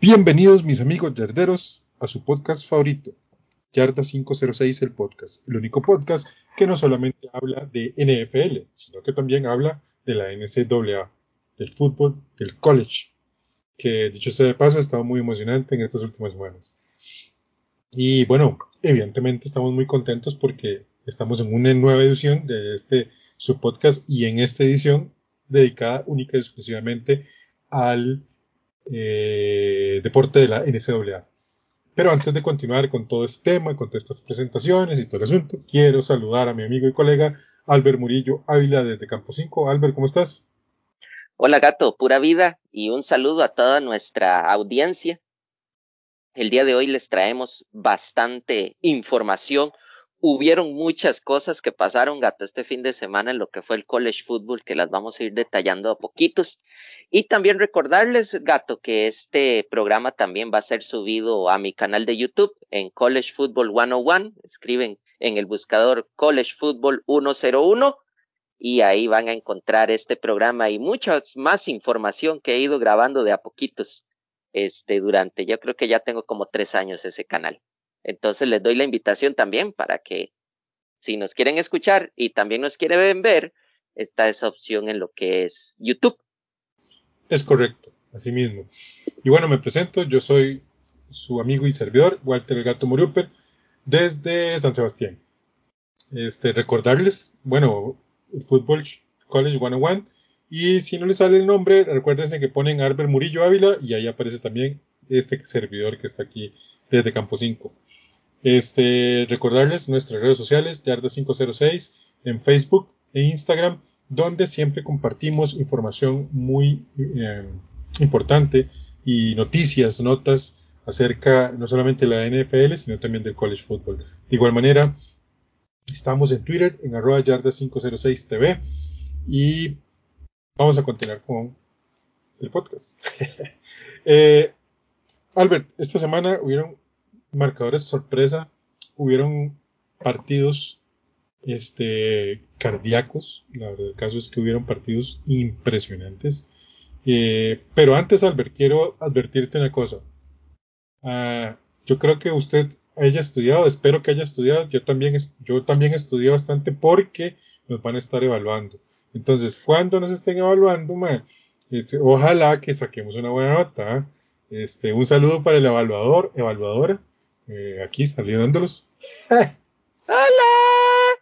Bienvenidos mis amigos yarderos a su podcast favorito, Yarda 506 el podcast, el único podcast que no solamente habla de NFL, sino que también habla de la NCAA, del fútbol, del college, que dicho sea de paso ha estado muy emocionante en estas últimas semanas. Y bueno, evidentemente estamos muy contentos porque estamos en una nueva edición de este su podcast y en esta edición dedicada única y exclusivamente al eh, deporte de la NCAA. Pero antes de continuar con todo este tema, con todas estas presentaciones y todo el asunto, quiero saludar a mi amigo y colega Albert Murillo Ávila desde Campo 5. Albert, ¿cómo estás? Hola gato, pura vida y un saludo a toda nuestra audiencia. El día de hoy les traemos bastante información hubieron muchas cosas que pasaron, gato, este fin de semana en lo que fue el college football, que las vamos a ir detallando a poquitos. Y también recordarles, gato, que este programa también va a ser subido a mi canal de YouTube en College Football 101. Escriben en el buscador College Football 101 y ahí van a encontrar este programa y mucha más información que he ido grabando de a poquitos. Este, durante, yo creo que ya tengo como tres años ese canal. Entonces les doy la invitación también para que si nos quieren escuchar y también nos quieren ver, está esa opción en lo que es YouTube. Es correcto, así mismo. Y bueno, me presento, yo soy su amigo y servidor, Walter el Gato Moruper, desde San Sebastián. Este, recordarles, bueno, Fútbol College 101, y si no les sale el nombre, recuérdense que ponen Arbel Murillo Ávila y ahí aparece también este servidor que está aquí desde Campo 5. Este, recordarles nuestras redes sociales, Yarda506, en Facebook e Instagram, donde siempre compartimos información muy eh, importante y noticias, notas acerca no solamente de la NFL, sino también del college football. De igual manera, estamos en Twitter, en arroba yarda506tv y vamos a continuar con el podcast. eh, Albert, esta semana hubieron marcadores sorpresa, hubieron partidos este, cardíacos, la verdad el caso es que hubieron partidos impresionantes. Eh, pero antes, Albert, quiero advertirte una cosa. Ah, yo creo que usted haya estudiado, espero que haya estudiado, yo también, yo también estudié bastante porque nos van a estar evaluando. Entonces, cuando nos estén evaluando, este, ojalá que saquemos una buena nota. ¿ah? Este, un saludo para el evaluador, evaluadora, eh, aquí saludándolos. ¡Hola!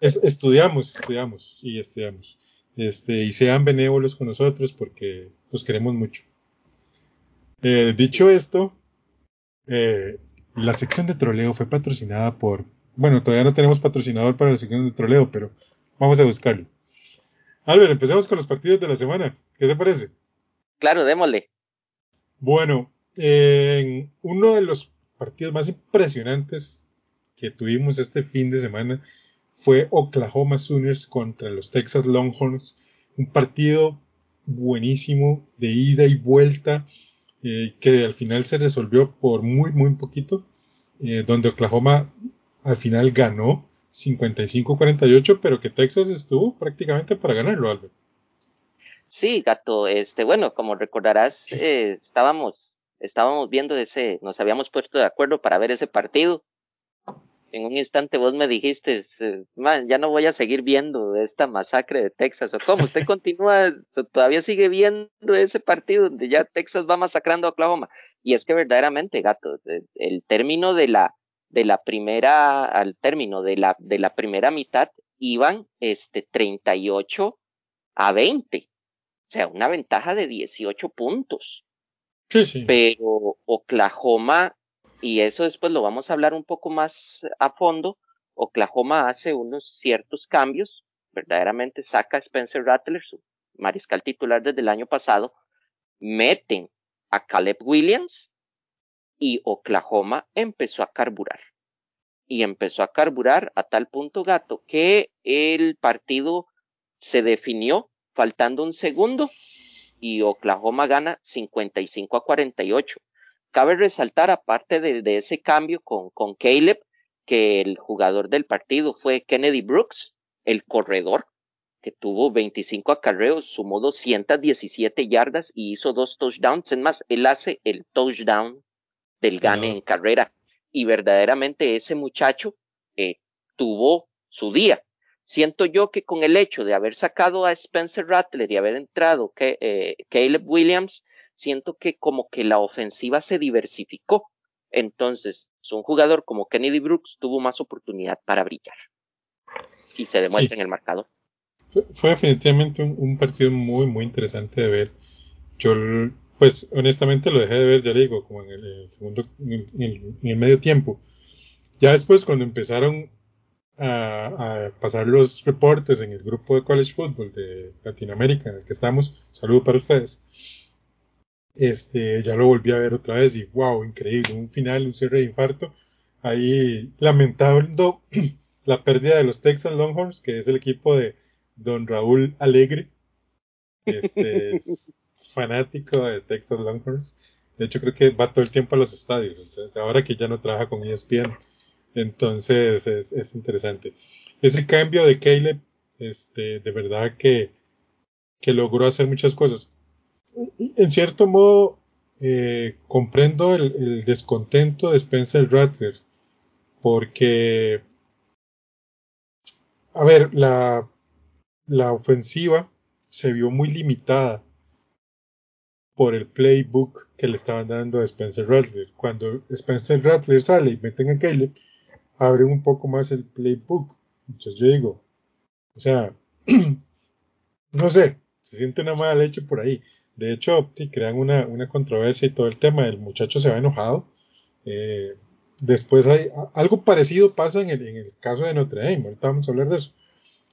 estudiamos, estudiamos, sí, estudiamos. Este, y sean benévolos con nosotros porque los queremos mucho. Eh, dicho esto, eh, la sección de troleo fue patrocinada por, bueno, todavía no tenemos patrocinador para la sección de troleo, pero vamos a buscarlo. Albert, empecemos con los partidos de la semana. ¿Qué te parece? Claro, démosle. Bueno, en uno de los partidos más impresionantes que tuvimos este fin de semana fue Oklahoma Sooners contra los Texas Longhorns. Un partido buenísimo de ida y vuelta eh, que al final se resolvió por muy, muy poquito, eh, donde Oklahoma al final ganó 55-48, pero que Texas estuvo prácticamente para ganarlo, Albert. Sí, gato, este, bueno, como recordarás, eh, estábamos estábamos viendo ese, nos habíamos puesto de acuerdo para ver ese partido. En un instante vos me dijiste, man, ya no voy a seguir viendo esta masacre de Texas. ¿O cómo? ¿Usted continúa, todavía sigue viendo ese partido donde ya Texas va masacrando a Oklahoma? Y es que verdaderamente, gato, el término de la, de la primera, al término de la, de la primera mitad, iban este 38 a 20. O sea, una ventaja de 18 puntos Sí, sí. Pero Oklahoma, y eso después lo vamos a hablar un poco más a fondo, Oklahoma hace unos ciertos cambios, verdaderamente saca a Spencer Rattler, su mariscal titular desde el año pasado, meten a Caleb Williams y Oklahoma empezó a carburar. Y empezó a carburar a tal punto, gato, que el partido se definió faltando un segundo y Oklahoma gana 55 a 48. Cabe resaltar, aparte de, de ese cambio con, con Caleb, que el jugador del partido fue Kennedy Brooks, el corredor, que tuvo 25 acarreos, sumó 217 yardas y hizo dos touchdowns. Es más, él hace el touchdown del gane en carrera. Y verdaderamente ese muchacho eh, tuvo su día. Siento yo que con el hecho de haber sacado a Spencer Rattler y haber entrado que, eh, Caleb Williams, siento que como que la ofensiva se diversificó. Entonces, un jugador como Kennedy Brooks tuvo más oportunidad para brillar. Y se demuestra sí. en el marcador. Fue, fue definitivamente un, un, partido muy, muy interesante de ver. Yo pues honestamente lo dejé de ver, ya le digo, como en el, el segundo, en, el, en el, medio tiempo. Ya después, cuando empezaron a, a, pasar los reportes en el grupo de College Football de Latinoamérica en el que estamos, saludo para ustedes. Este, ya lo volví a ver otra vez y wow, increíble, un final, un cierre de infarto. Ahí lamentando la pérdida de los Texas Longhorns, que es el equipo de Don Raúl Alegre. Este, es fanático de Texas Longhorns. De hecho, creo que va todo el tiempo a los estadios. Entonces, ahora que ya no trabaja con ESPN. Entonces, es, es interesante. Ese cambio de Caleb, este, de verdad que, que logró hacer muchas cosas. En cierto modo, eh, comprendo el, el, descontento de Spencer Rattler. Porque, a ver, la, la ofensiva se vio muy limitada por el playbook que le estaban dando a Spencer Rattler. Cuando Spencer Rattler sale y meten a Caleb, abre un poco más el playbook. Entonces yo digo, o sea, no sé, se siente una mala leche por ahí. De hecho, crean una, una, controversia y todo el tema. El muchacho se va enojado. Eh, después hay algo parecido pasa en el, en el, caso de Notre Dame. Ahorita vamos a hablar de eso.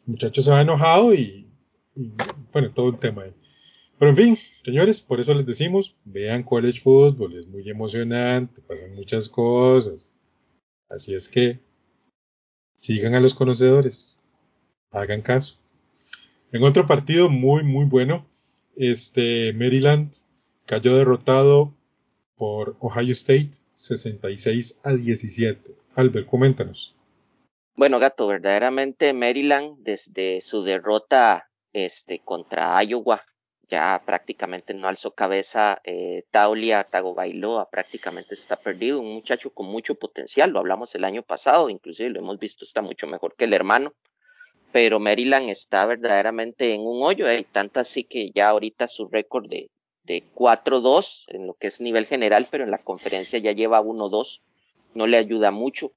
El muchacho se va enojado y, y bueno, todo el tema ahí. Pero en fin, señores, por eso les decimos, vean college football, es muy emocionante, pasan muchas cosas. Así es que sigan a los conocedores, hagan caso. En otro partido muy, muy bueno, este Maryland cayó derrotado por Ohio State 66 a 17. Albert, coméntanos. Bueno, gato, verdaderamente Maryland desde su derrota este contra Iowa ya prácticamente no alzó cabeza. Eh, Taulia Tagovailoa prácticamente está perdido. Un muchacho con mucho potencial, lo hablamos el año pasado, inclusive lo hemos visto, está mucho mejor que el hermano. Pero Maryland está verdaderamente en un hoyo, eh, tanto así que ya ahorita su récord de, de 4-2 en lo que es nivel general, pero en la conferencia ya lleva 1-2, no le ayuda mucho.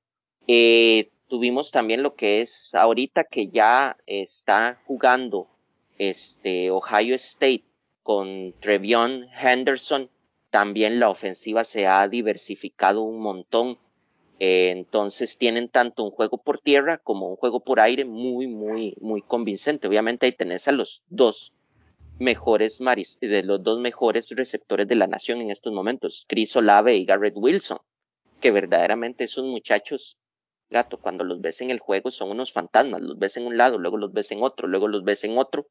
Eh, tuvimos también lo que es ahorita que ya está jugando este, Ohio State con Trevion Henderson, también la ofensiva se ha diversificado un montón. Eh, entonces tienen tanto un juego por tierra como un juego por aire muy, muy, muy convincente. Obviamente ahí tenés a los dos mejores maris, de los dos mejores receptores de la nación en estos momentos, Chris Olave y Garrett Wilson, que verdaderamente esos muchachos, gato, cuando los ves en el juego son unos fantasmas, los ves en un lado, luego los ves en otro, luego los ves en otro,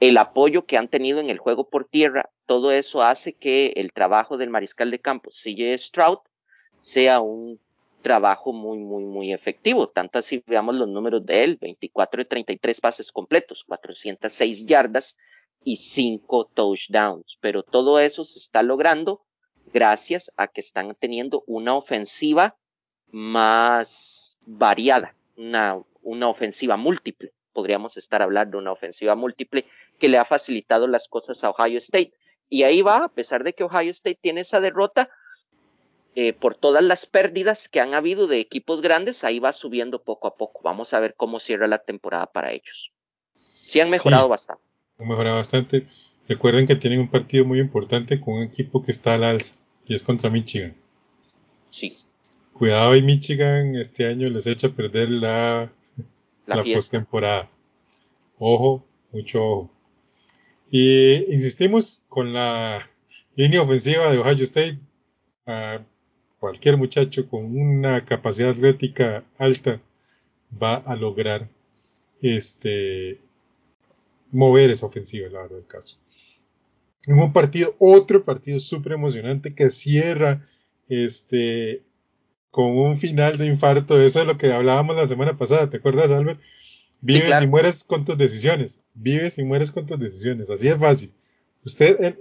el apoyo que han tenido en el juego por tierra, todo eso hace que el trabajo del mariscal de campo, CJ Stroud, sea un trabajo muy, muy, muy efectivo. Tanto así veamos los números de él, 24 de 33 pases completos, 406 yardas y 5 touchdowns. Pero todo eso se está logrando gracias a que están teniendo una ofensiva más variada, una, una ofensiva múltiple podríamos estar hablando de una ofensiva múltiple que le ha facilitado las cosas a Ohio State. Y ahí va, a pesar de que Ohio State tiene esa derrota, eh, por todas las pérdidas que han habido de equipos grandes, ahí va subiendo poco a poco. Vamos a ver cómo cierra la temporada para ellos. Sí han mejorado sí, bastante. Han mejorado bastante. recuerden que tienen un partido muy importante con un equipo que está al alza y es contra Michigan. Sí. Cuidado y Michigan este año les echa a perder la, La postemporada. Ojo, mucho ojo. Y insistimos con la línea ofensiva de Ohio State. A cualquier muchacho con una capacidad atlética alta va a lograr este mover esa ofensiva, la verdad del caso. En un partido, otro partido súper emocionante que cierra este con un final de infarto. Eso es lo que hablábamos la semana pasada, ¿te acuerdas, Albert? Vives claro. y mueres con tus decisiones. Vives y mueres con tus decisiones. Así de fácil. Usted, en,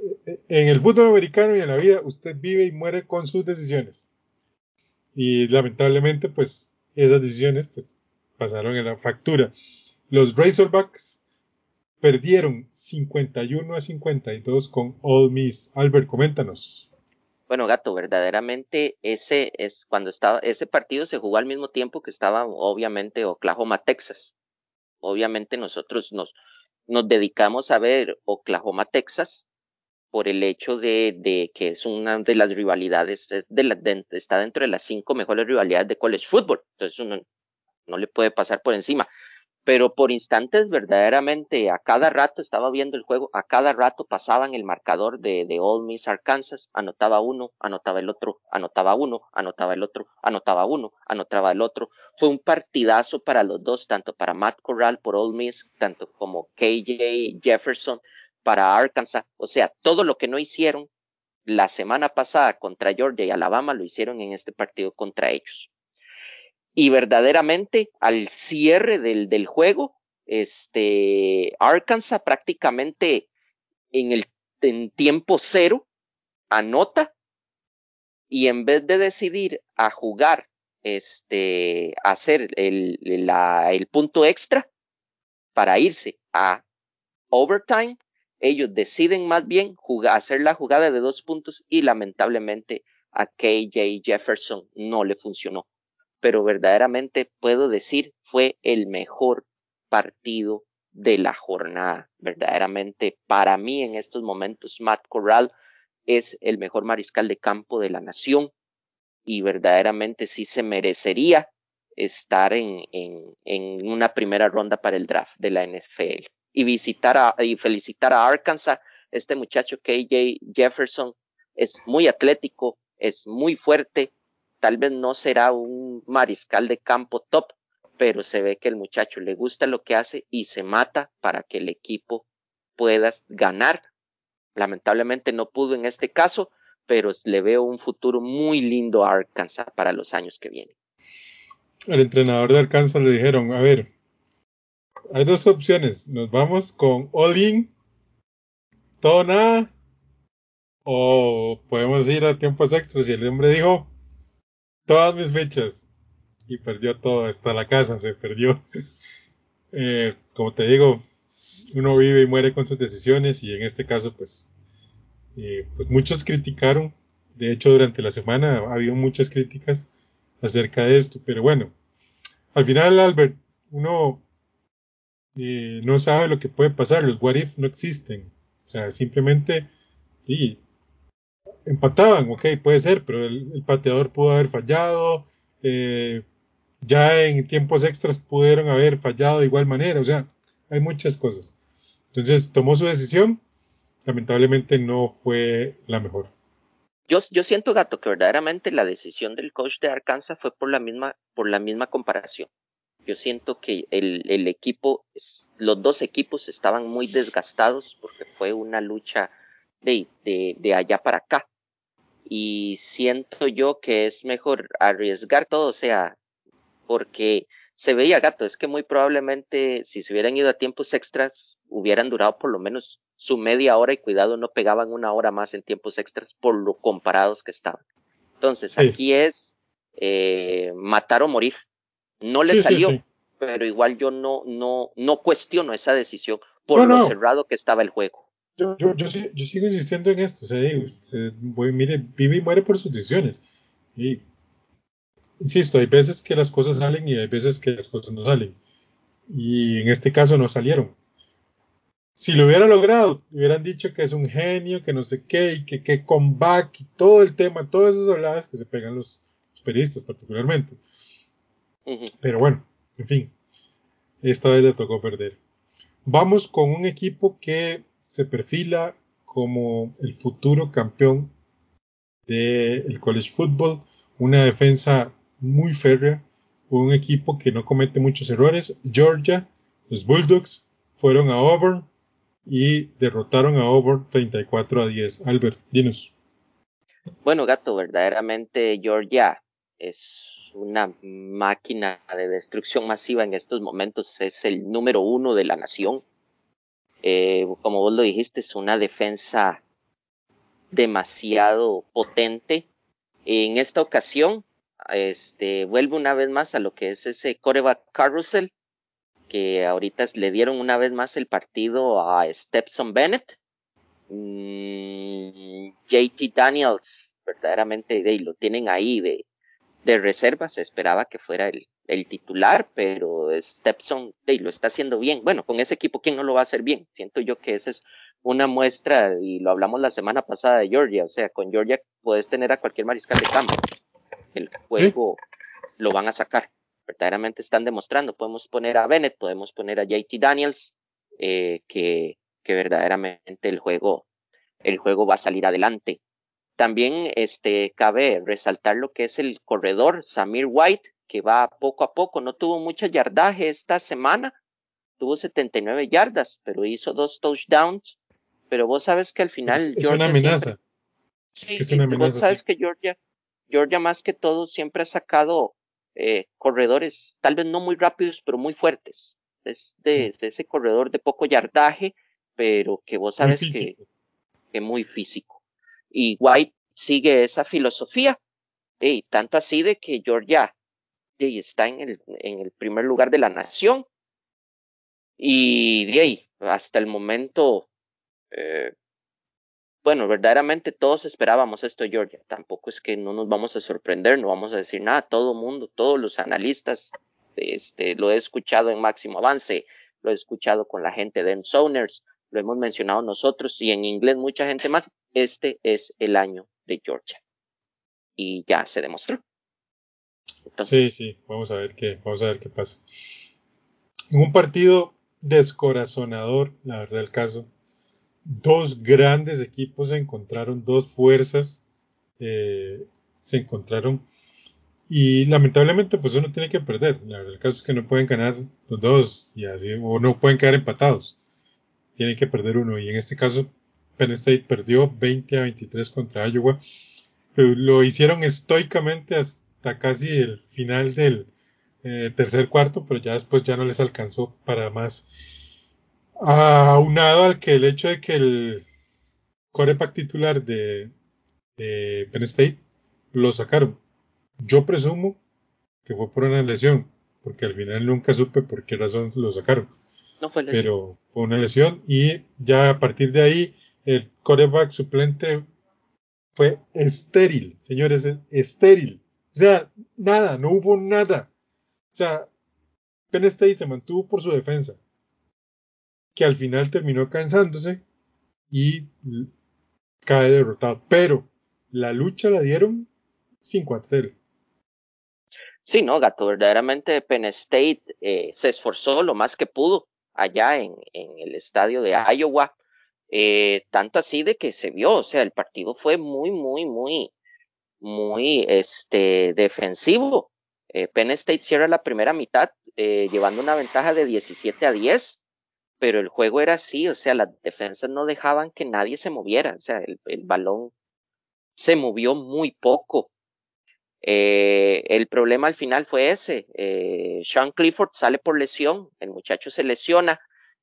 en, el fútbol americano y en la vida, usted vive y muere con sus decisiones. Y lamentablemente, pues, esas decisiones, pues, pasaron en la factura. Los Razorbacks perdieron 51 a 52 con All Miss. Albert, coméntanos. Bueno, gato, verdaderamente ese es cuando estaba ese partido se jugó al mismo tiempo que estaba obviamente Oklahoma, Texas. Obviamente nosotros nos nos dedicamos a ver Oklahoma, Texas por el hecho de, de que es una de las rivalidades de la, está dentro de las cinco mejores rivalidades de college football. Entonces uno no le puede pasar por encima. Pero por instantes, verdaderamente, a cada rato estaba viendo el juego, a cada rato pasaban el marcador de, de All Miss Arkansas, anotaba uno, anotaba el otro, anotaba uno, anotaba el otro, anotaba uno, anotaba el otro. Fue un partidazo para los dos, tanto para Matt Corral por All Miss, tanto como KJ Jefferson para Arkansas. O sea, todo lo que no hicieron la semana pasada contra Georgia y Alabama lo hicieron en este partido contra ellos y verdaderamente al cierre del, del juego, este, Arkansas prácticamente en el en tiempo cero anota y en vez de decidir a jugar, este, hacer el, el punto extra para irse a overtime, ellos deciden más bien jugar, hacer la jugada de dos puntos y lamentablemente a KJ Jefferson no le funcionó pero verdaderamente puedo decir fue el mejor partido de la jornada. Verdaderamente para mí en estos momentos Matt Corral es el mejor mariscal de campo de la nación y verdaderamente sí se merecería estar en, en, en una primera ronda para el draft de la NFL. Y visitar a, y felicitar a Arkansas, este muchacho KJ Jefferson es muy atlético, es muy fuerte, tal vez no será un mariscal de campo top, pero se ve que el muchacho le gusta lo que hace y se mata para que el equipo pueda ganar. Lamentablemente no pudo en este caso, pero le veo un futuro muy lindo a Arkansas para los años que vienen. Al entrenador de Arkansas le dijeron, a ver, hay dos opciones, nos vamos con all in, todo nada, o podemos ir a tiempos extras y el hombre dijo, todas mis fechas y perdió todo, hasta la casa se perdió. eh, como te digo, uno vive y muere con sus decisiones y en este caso pues, eh, pues muchos criticaron, de hecho durante la semana ha habido muchas críticas acerca de esto, pero bueno, al final Albert, uno eh, no sabe lo que puede pasar, los what if no existen, o sea, simplemente y empataban, ok, puede ser, pero el, pateador pudo haber fallado, eh, ya en tiempos extras pudieron haber fallado de igual manera, o sea, hay muchas cosas. Entonces tomó su decisión, lamentablemente no fue la mejor. Yo, yo siento, Gato, que verdaderamente la decisión del coach de Arkansas fue por la misma, por la misma comparación. Yo siento que el, el equipo, los dos equipos estaban muy desgastados porque fue una lucha de, de, de allá para acá y siento yo que es mejor arriesgar todo, o sea, porque se veía gato, es que muy probablemente si se hubieran ido a tiempos extras hubieran durado por lo menos su media hora y cuidado no pegaban una hora más en tiempos extras por lo comparados que estaban. Entonces sí. aquí es eh, matar o morir. No le sí, salió, sí, pero igual yo no, no, no cuestiono esa decisión por no, lo no. cerrado que estaba el juego. Yo, yo, yo, yo, sigo insistiendo en esto. O sea, usted, mire, vive y muere por sus decisiones. Y insisto, hay veces que las cosas salen y hay veces que las cosas no salen. Y en este caso no salieron. si lo hubiera logrado, hubieran dicho que es un genio, que no sé qué, y que qué comeback, y todo el tema, todas esas habladas que se pegan los, periodistas particularmente. Pero bueno, en fin, esta vez le tocó perder. Vamos con un equipo que se perfila como el futuro campeón del college football, una defensa muy férrea, un equipo que no comete muchos errores. Georgia, los Bulldogs, fueron a Auburn y derrotaron a Auburn 34 a 10. Albert, dinos. Bueno, gato, verdaderamente Georgia es una máquina de destrucción masiva en estos momentos, es el número uno de la nación. Eh, como vos lo dijiste, es una defensa demasiado potente. En esta ocasión, este, vuelve una vez más a lo que es ese coreback carousel, que ahorita le dieron una vez más el partido a Stepson Bennett. Mm, JT Daniels, verdaderamente de, lo tienen ahí de, de reserva, se esperaba que fuera el, el titular, pero Stepson de, lo está haciendo bien. Bueno, con ese equipo, ¿quién no lo va a hacer bien? Siento yo que esa es una muestra, y lo hablamos la semana pasada de Georgia, o sea, con Georgia puedes tener a cualquier mariscal de campo. El juego lo van a sacar verdaderamente están demostrando. Podemos poner a Bennett, podemos poner a JT Daniels, eh, que, que verdaderamente el juego, el juego va a salir adelante. También este, cabe resaltar lo que es el corredor Samir White, que va poco a poco, no tuvo mucho yardaje esta semana, tuvo 79 yardas, pero hizo dos touchdowns. Pero vos sabes que al final. Es, una amenaza. Sí, es una amenaza, vos sabes que Georgia, Georgia más que todo siempre ha sacado eh, corredores, tal vez no muy rápidos, pero muy fuertes. Es de, ese corredor de poco yardaje, pero que vos sabes que es muy físico. Y White sigue esa filosofía, y tanto así de que Georgia está en el, primer lugar de la nación. Y de hasta el momento, eh, bueno, verdaderamente todos esperábamos esto, Georgia. Tampoco es que no nos vamos a sorprender, no vamos a decir nada. Todo mundo, todos los analistas, este, lo he escuchado en máximo avance, lo he escuchado con la gente de Ensoners, lo hemos mencionado nosotros y en inglés mucha gente más. Este es el año de Georgia. Y ya se demostró. sí, sí, vamos a ver qué, vamos a ver qué pasa. En un partido descorazonador, la verdad el caso, dos grandes equipos se encontraron, dos fuerzas eh, se encontraron y lamentablemente pues uno tiene que perder. el caso es que no pueden ganar los dos y así, o no pueden quedar empatados. Tienen que perder uno y en este caso Penn State perdió 20 a 23 contra Iowa. lo hicieron estoicamente hasta casi el final del eh, tercer cuarto, pero ya después ya no les alcanzó para más aunado al que el hecho de que el coreback titular de, Penn State lo sacaron. Yo presumo que fue por una lesión, porque al final nunca supe por qué razón lo sacaron. No fue lesión. Pero fue una lesión y ya a partir de ahí el coreback suplente fue estéril, señores, estéril. O sea, nada, no hubo nada. O sea, Penn State se mantuvo por su defensa que al final terminó cansándose y cae derrotado. Pero la lucha la dieron sin cuartel. Sí, no, Gato, verdaderamente Penn State eh, se esforzó lo más que pudo allá en, en el estadio de Iowa, eh, tanto así de que se vio, o sea, el partido fue muy, muy, muy, muy, este, defensivo. Eh, Penn State cierra la primera mitad llevando una ventaja de 17 a 10 pero el juego era así, o sea, las defensas no dejaban que nadie se moviera, o sea, el, balón se movió muy poco. Eh, el problema al final fue ese, eh, Sean Clifford sale por lesión, el muchacho se lesiona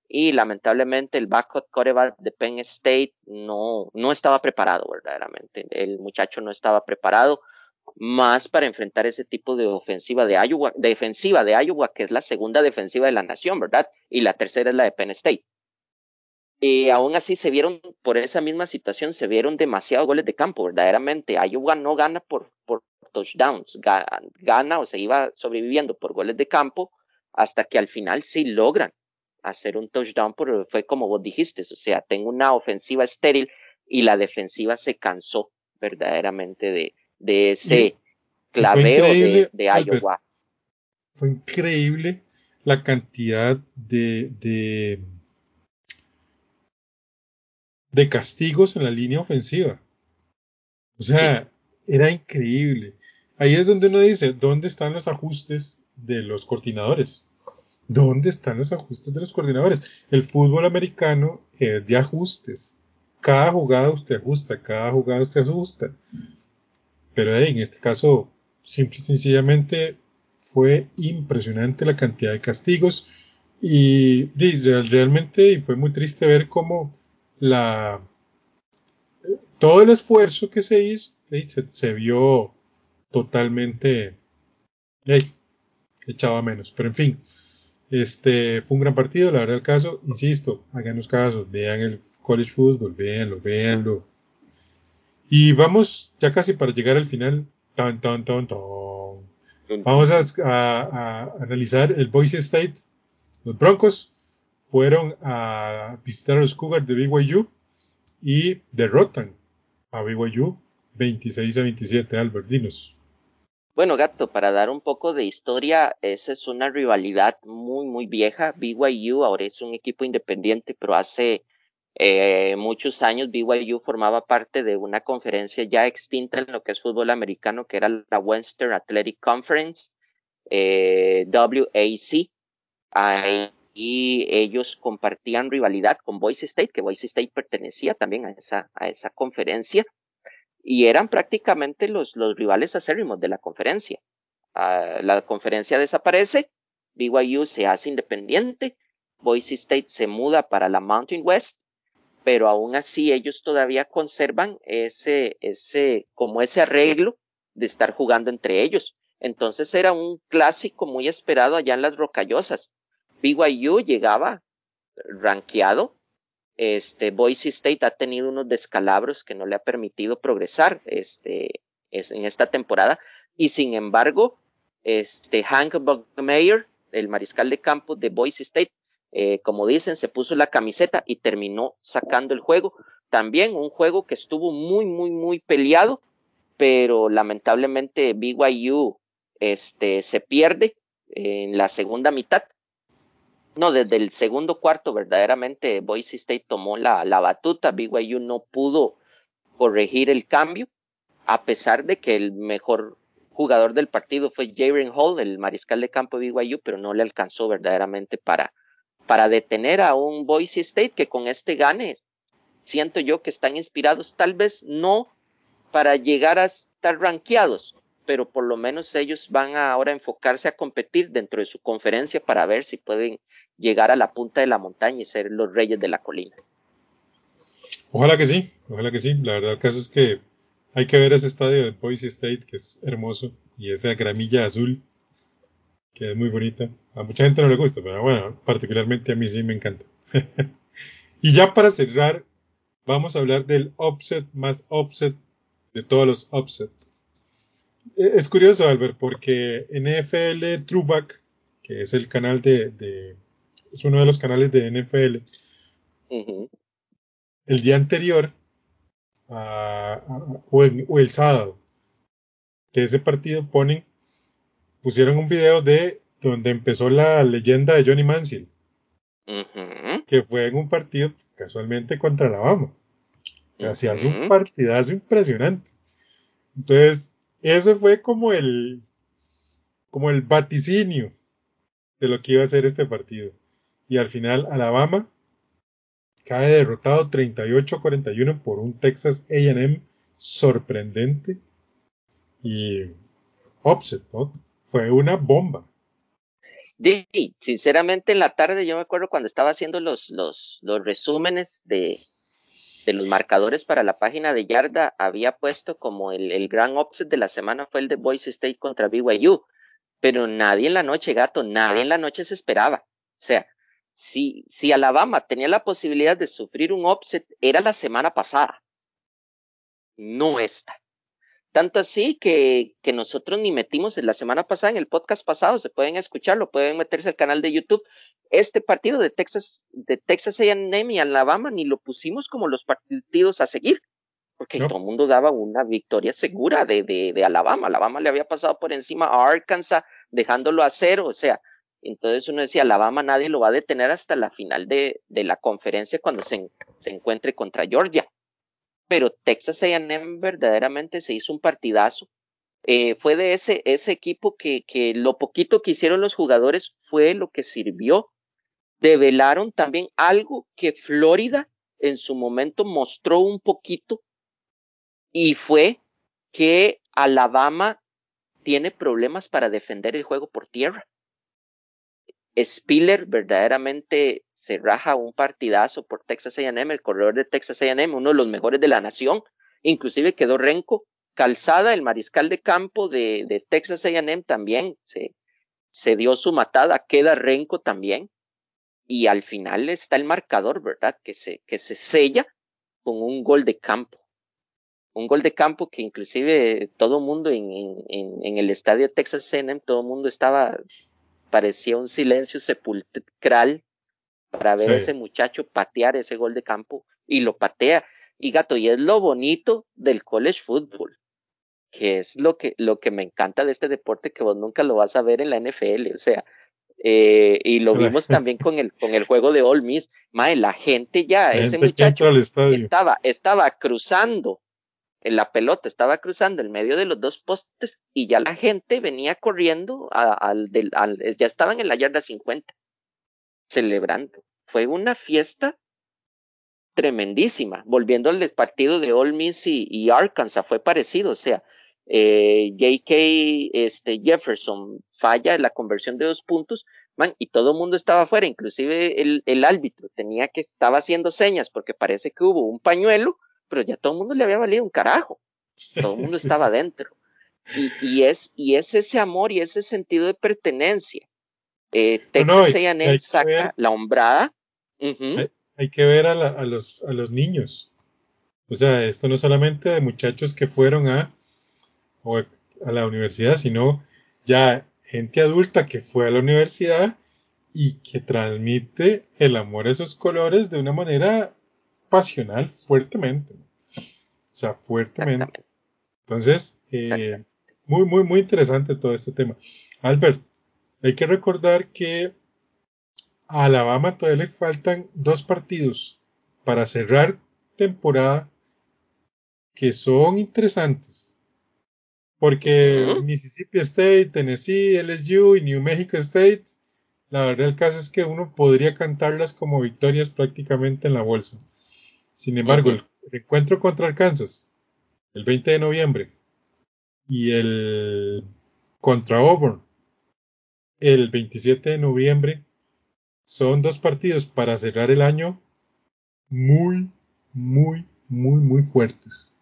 y lamentablemente el backup quarterback de Penn State no, no estaba preparado verdaderamente, el muchacho no estaba preparado más para enfrentar ese tipo de ofensiva de Iowa, defensiva de Iowa, que es la segunda defensiva de la nación, ¿verdad? Y la tercera es la de Penn State. Y aún así se vieron, por esa misma situación, se vieron demasiados goles de campo, verdaderamente. Iowa no gana por, por touchdowns, gana, o se iba sobreviviendo por goles de campo hasta que al final sí logran hacer un touchdown, pero fue como vos dijiste, o sea, tengo una ofensiva estéril y la defensiva se cansó verdaderamente de, de ese claveo de, de Iowa. fue increíble la cantidad de, de, de castigos en la línea ofensiva. O sea, era increíble. Ahí es donde uno dice, ¿dónde están los ajustes de los coordinadores? ¿Dónde están los ajustes de los coordinadores? El fútbol americano es de ajustes. Cada jugada usted ajusta, cada jugada usted ajusta. Pero en este caso, simple y sencillamente fue impresionante la cantidad de castigos y, realmente fue muy triste ver cómo la todo el esfuerzo que se hizo se, vio totalmente echado a menos. Pero en fin, este fue un gran partido, la verdad el caso, insisto, hagan los casos, vean el college football, véanlo, véanlo. Y vamos ya casi para llegar al final. Tan, tan, tan, tan. Vamos a, analizar el Boise State. Los Broncos fueron a visitar a los Cougars de BYU y derrotan a BYU 26 a 27, Albertinos. Bueno, Gato, para dar un poco de historia, esa es una rivalidad muy, muy vieja. BYU ahora es un equipo independiente, pero hace eh, muchos años BYU formaba parte de una conferencia ya extinta en lo que es fútbol americano, que era la Western Athletic Conference, eh, WAC. Y ellos compartían rivalidad con Boise State, que Boise State pertenecía también a esa, a esa conferencia, y eran prácticamente los, los rivales acérrimos de la conferencia. Ah, la conferencia desaparece, BYU se hace independiente, Boise State se muda para la Mountain West pero aún así ellos todavía conservan ese, ese, como ese arreglo de estar jugando entre ellos. Entonces era un clásico muy esperado allá en las rocallosas. BYU llegaba rankeado. Este, Boise State ha tenido unos descalabros que no le ha permitido progresar, este, en esta temporada. Y sin embargo, este, Hank Buckmeyer, el mariscal de campo de Boise State, eh, como dicen, se puso la camiseta y terminó sacando el juego. También un juego que estuvo muy, muy, muy peleado, pero lamentablemente BYU este, se pierde en la segunda mitad. No, desde el segundo cuarto, verdaderamente Boise State tomó la, la batuta. BYU no pudo corregir el cambio, a pesar de que el mejor jugador del partido fue Jaren Hall, el mariscal de campo de BYU, pero no le alcanzó verdaderamente para, para detener a un Boise State que con este gane, siento yo que están inspirados, tal vez no para llegar a estar rankeados, pero por lo menos ellos van a ahora enfocarse a competir dentro de su conferencia para ver si pueden llegar a la punta de la montaña y ser los reyes de la colina. Ojalá que sí, ojalá que sí. La verdad el caso es que hay que ver ese estadio de Boise State que es hermoso y esa gramilla azul que es muy bonita. A mucha gente no le gusta, pero bueno, particularmente a mí sí me encanta. y ya para cerrar, vamos a hablar del offset más offset de todos los offset. E, es curioso, Albert, porque NFL Trueback, que es el canal de, es uno de los canales de NFL, el día anterior, o, el, o, el, sábado, de ese partido ponen pusieron un video de donde empezó la leyenda de Johnny Manziel, que fue en un partido casualmente contra Alabama. Hacía un partidazo impresionante. Entonces, eso fue como el, como el vaticinio de lo que iba a ser este partido. Y al final, Alabama cae derrotado 38-41 por un Texas AM sorprendente y upset, ¿no? fue una bomba. Sí, sinceramente en la tarde yo me acuerdo cuando estaba haciendo los, los, los resúmenes de, de los marcadores para la página de Yarda, había puesto como el, el gran upset de la semana fue el de Boise State contra BYU, pero nadie en la noche, gato, nadie en la noche se esperaba. O sea, si, si Alabama tenía la posibilidad de sufrir un upset, era la semana pasada, no esta. Tanto así que, que nosotros ni metimos en la semana pasada, en el podcast pasado, se pueden escucharlo, pueden meterse al canal de YouTube. Este partido de Texas, de Texas A&M y Alabama ni lo pusimos como los partidos a seguir, porque todo el mundo daba una victoria segura de, de, de, Alabama. Alabama le había pasado por encima a Arkansas, dejándolo a cero, o sea, entonces uno decía, Alabama nadie lo va a detener hasta la final de, de la conferencia cuando se, se encuentre contra Georgia pero Texas A&M verdaderamente se hizo un partidazo. Eh, fue de ese, ese equipo que, que lo poquito que hicieron los jugadores fue lo que sirvió. Develaron también algo que Florida en su momento mostró un poquito y fue que Alabama tiene problemas para defender el juego por tierra. Spiller verdaderamente se raja un partidazo por Texas A&M, el corredor de Texas A&M, uno de los mejores de la nación, inclusive quedó Renco, Calzada, el mariscal de campo de, Texas A&M también se, dio su matada, queda Renco también, y al final está el marcador, ¿verdad? Que se, que se sella con un gol de campo. Un gol de campo que inclusive todo mundo en, en, el estadio Texas A&M, todo el mundo estaba parecía un silencio sepulcral para ver a ese muchacho patear ese gol de campo y lo patea. Y gato, y es lo bonito del college football, que es lo que, lo que me encanta de este deporte que vos nunca lo vas a ver en la NFL, o sea, eh, y lo vimos también con el, con el juego de All Miss. Mae, la gente ya, ese muchacho estaba, estaba cruzando la pelota estaba cruzando el medio de los dos postes y ya la gente venía corriendo al, del, ya estaban en la yarda 50 celebrando. Fue una fiesta tremendísima. Volviendo al partido de Ole Miss y, Arkansas, fue parecido. O sea, eh, J.K. Este, Jefferson falla en la conversión de dos puntos, man, y todo el mundo estaba afuera, inclusive el, el árbitro tenía que, estaba haciendo señas porque parece que hubo un pañuelo pero ya todo el mundo le había valido un carajo. Todo el mundo estaba dentro. Y, y, es, y es ese amor y ese sentido de pertenencia. Eh, Texas no, saca la hombrada. hay, que ver a, la, a, los, a los niños. O sea, esto no solamente de muchachos que fueron a, o a la universidad, sino ya gente adulta que fue a la universidad y que transmite el amor a esos colores de una manera pasional fuertemente. O sea, fuertemente. Entonces, eh, muy, muy, muy interesante todo este tema. Albert, hay que recordar que a Alabama todavía le faltan dos partidos para cerrar temporada que son interesantes. Porque Mississippi State, Tennessee, LSU y New Mexico State, la verdad el caso es que uno podría cantarlas como victorias prácticamente en la bolsa. Sin embargo, el, encuentro contra Arkansas, el 20 de noviembre, y el contra Auburn, el 27 de noviembre, son dos partidos para cerrar el año muy, muy, muy, muy fuertes.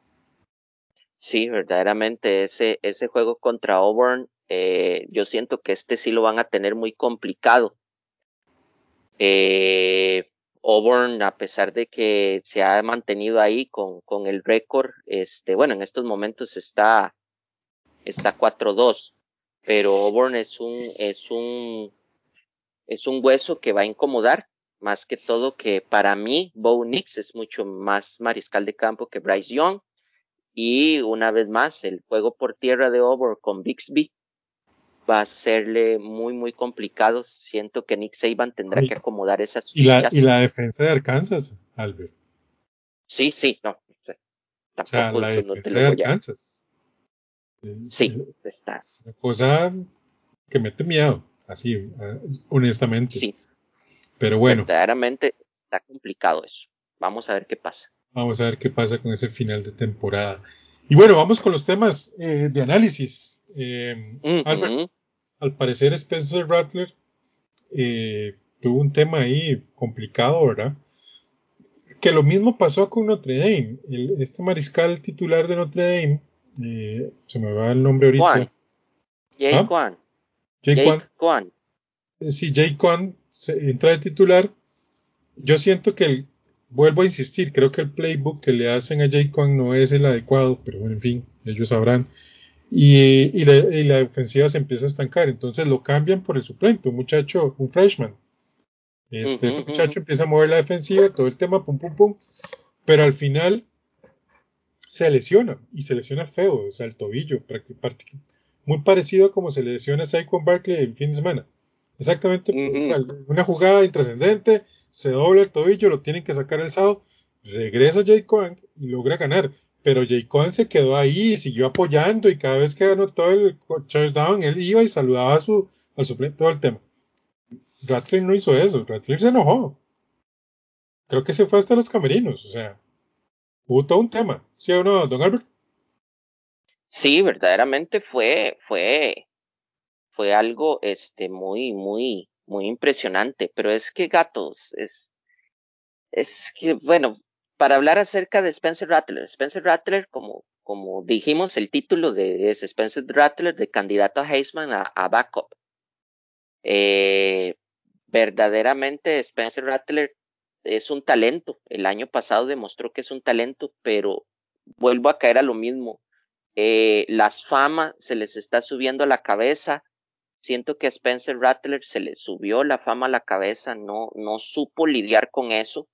Sí, verdaderamente ese, ese juego contra Auburn, eh, yo siento que este sí lo van a tener muy complicado. Eh, Auburn, a pesar de que se ha mantenido ahí con, con el récord, este, bueno, en estos momentos está, está 4-2, pero Auburn es un, es un, es un hueso que va a incomodar, más que todo que para mí, Bo Nix es mucho más mariscal de campo que Bryce Young, y una vez más, el juego por tierra de Auburn con Bixby va a serle muy, muy complicado. Siento que Nick Saban tendrá que acomodar esas. ¿Y la, y la defensa de Arkansas, Albert. Sí, sí, no. o sea, la defensa de Arkansas. Sí, está. Es una cosa que mete miedo, así, honestamente. Sí. Pero bueno. Verdaderamente está complicado eso. Vamos a ver qué pasa. Vamos a ver qué pasa con ese final de temporada. Y bueno, vamos con los temas eh, de análisis. Eh, Albert, al parecer Spencer Rattler eh, tuvo un tema ahí complicado, ¿verdad? Que lo mismo pasó con Notre Dame. este mariscal titular de Notre Dame, eh, se me va el nombre ahorita. ¿Ah? Kwan. Jay, Kwan. Eh, sí, Kwan entra de titular. Yo siento que, vuelvo a insistir, creo que el playbook que le hacen a Jay Kwan no es el adecuado, pero bueno, en fin, ellos sabrán. Y, la, ofensiva se empieza a estancar, entonces lo cambian por el suplente, un muchacho, un freshman. Este, ese muchacho empieza a mover la defensiva, todo el tema, pum, pum, pum, pero al final se lesiona y se lesiona feo, o sea, el tobillo, muy parecido a como se lesiona Saquon Barkley en fin de semana. Exactamente, una jugada intrascendente, se dobla el tobillo, lo tienen que sacar el sábado, regresa Jay Cohen y logra ganar. Pero Jay Cohen se quedó ahí y siguió apoyando y cada vez que todo el touchdown, él iba y saludaba a su, al suplente, todo el tema. Rattler no hizo eso, Rattler se enojó. Creo que se fue hasta los camerinos, o sea, hubo todo un tema, ¿sí o no, don Albert? Sí, verdaderamente fue, fue, fue algo este muy, muy, muy impresionante. Pero es que gatos, es, es que, bueno, para hablar acerca de Spencer Rattler, Spencer Rattler, como, como dijimos, el título de, es Spencer Rattler de candidato a Heisman a, backup. Eh, verdaderamente Spencer Rattler es un talento. El año pasado demostró que es un talento, pero vuelvo a caer a lo mismo. Eh, las famas se les está subiendo a la cabeza. Siento que a Spencer Rattler se le subió la fama a la cabeza, no, no supo lidiar con eso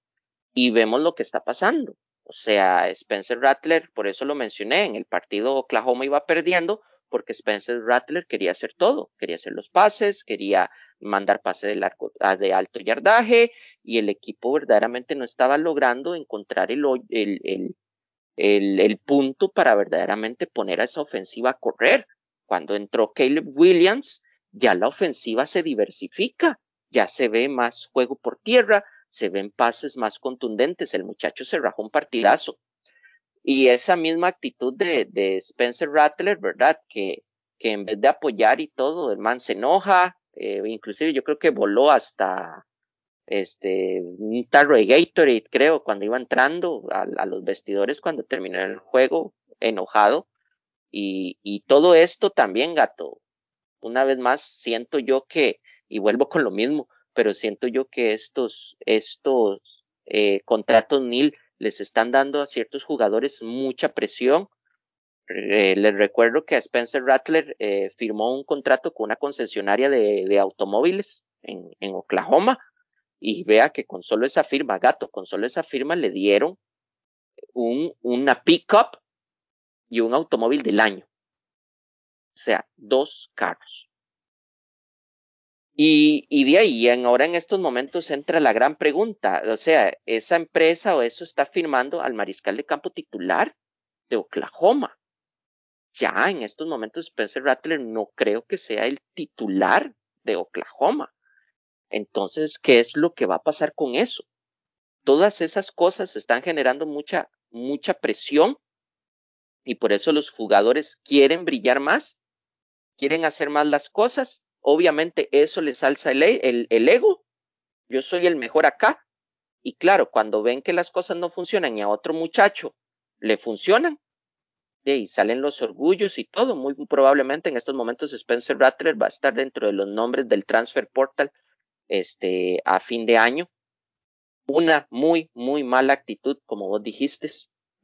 y vemos lo que está pasando. O sea, Spencer Rattler, por eso lo mencioné, en el partido Oklahoma iba perdiendo porque Spencer Rattler quería hacer todo, quería hacer los pases, quería mandar pase de, largo, ah, de alto yardaje y el equipo verdaderamente no estaba logrando encontrar el, el, el, el, el punto para verdaderamente poner a esa ofensiva a correr. Cuando entró Caleb Williams, ya la ofensiva se diversifica, ya se ve más juego por tierra, se ven pases más contundentes, el muchacho se rajó un partidazo. Y esa misma actitud de, de Spencer Rattler, ¿verdad? Que, que en vez de apoyar y todo, el man se enoja, eh, inclusive yo creo que voló hasta este un tarro de Gatorade, creo, cuando iba entrando a, a los vestidores cuando terminó el juego, enojado. Y, y todo esto también, gato, una vez más siento yo que, y vuelvo con lo mismo, pero siento yo que estos, estos eh, contratos NIL les están dando a ciertos jugadores mucha presión. Eh, les recuerdo que Spencer Rattler eh, firmó un contrato con una concesionaria de, automóviles en, en, Oklahoma y vea que con solo esa firma, gato, con solo esa firma le dieron un, una pickup y un automóvil del año. O sea, dos carros. Y, de ahí, en, ahora en estos momentos entra la gran pregunta, o sea, esa empresa o eso está firmando al mariscal de campo titular de Oklahoma. Ya en estos momentos Spencer Rattler no creo que sea el titular de Oklahoma. Entonces, ¿qué es lo que va a pasar con eso? Todas esas cosas están generando mucha, mucha presión y por eso los jugadores quieren brillar más quieren hacer más las cosas, obviamente eso les alza el, el, el ego, yo soy el mejor acá, y claro, cuando ven que las cosas no funcionan y a otro muchacho le funcionan, y salen los orgullos y todo. Muy probablemente en estos momentos Spencer Rattler va a estar dentro de los nombres del Transfer Portal este, a fin de año. Una muy, muy mala actitud, como vos dijiste,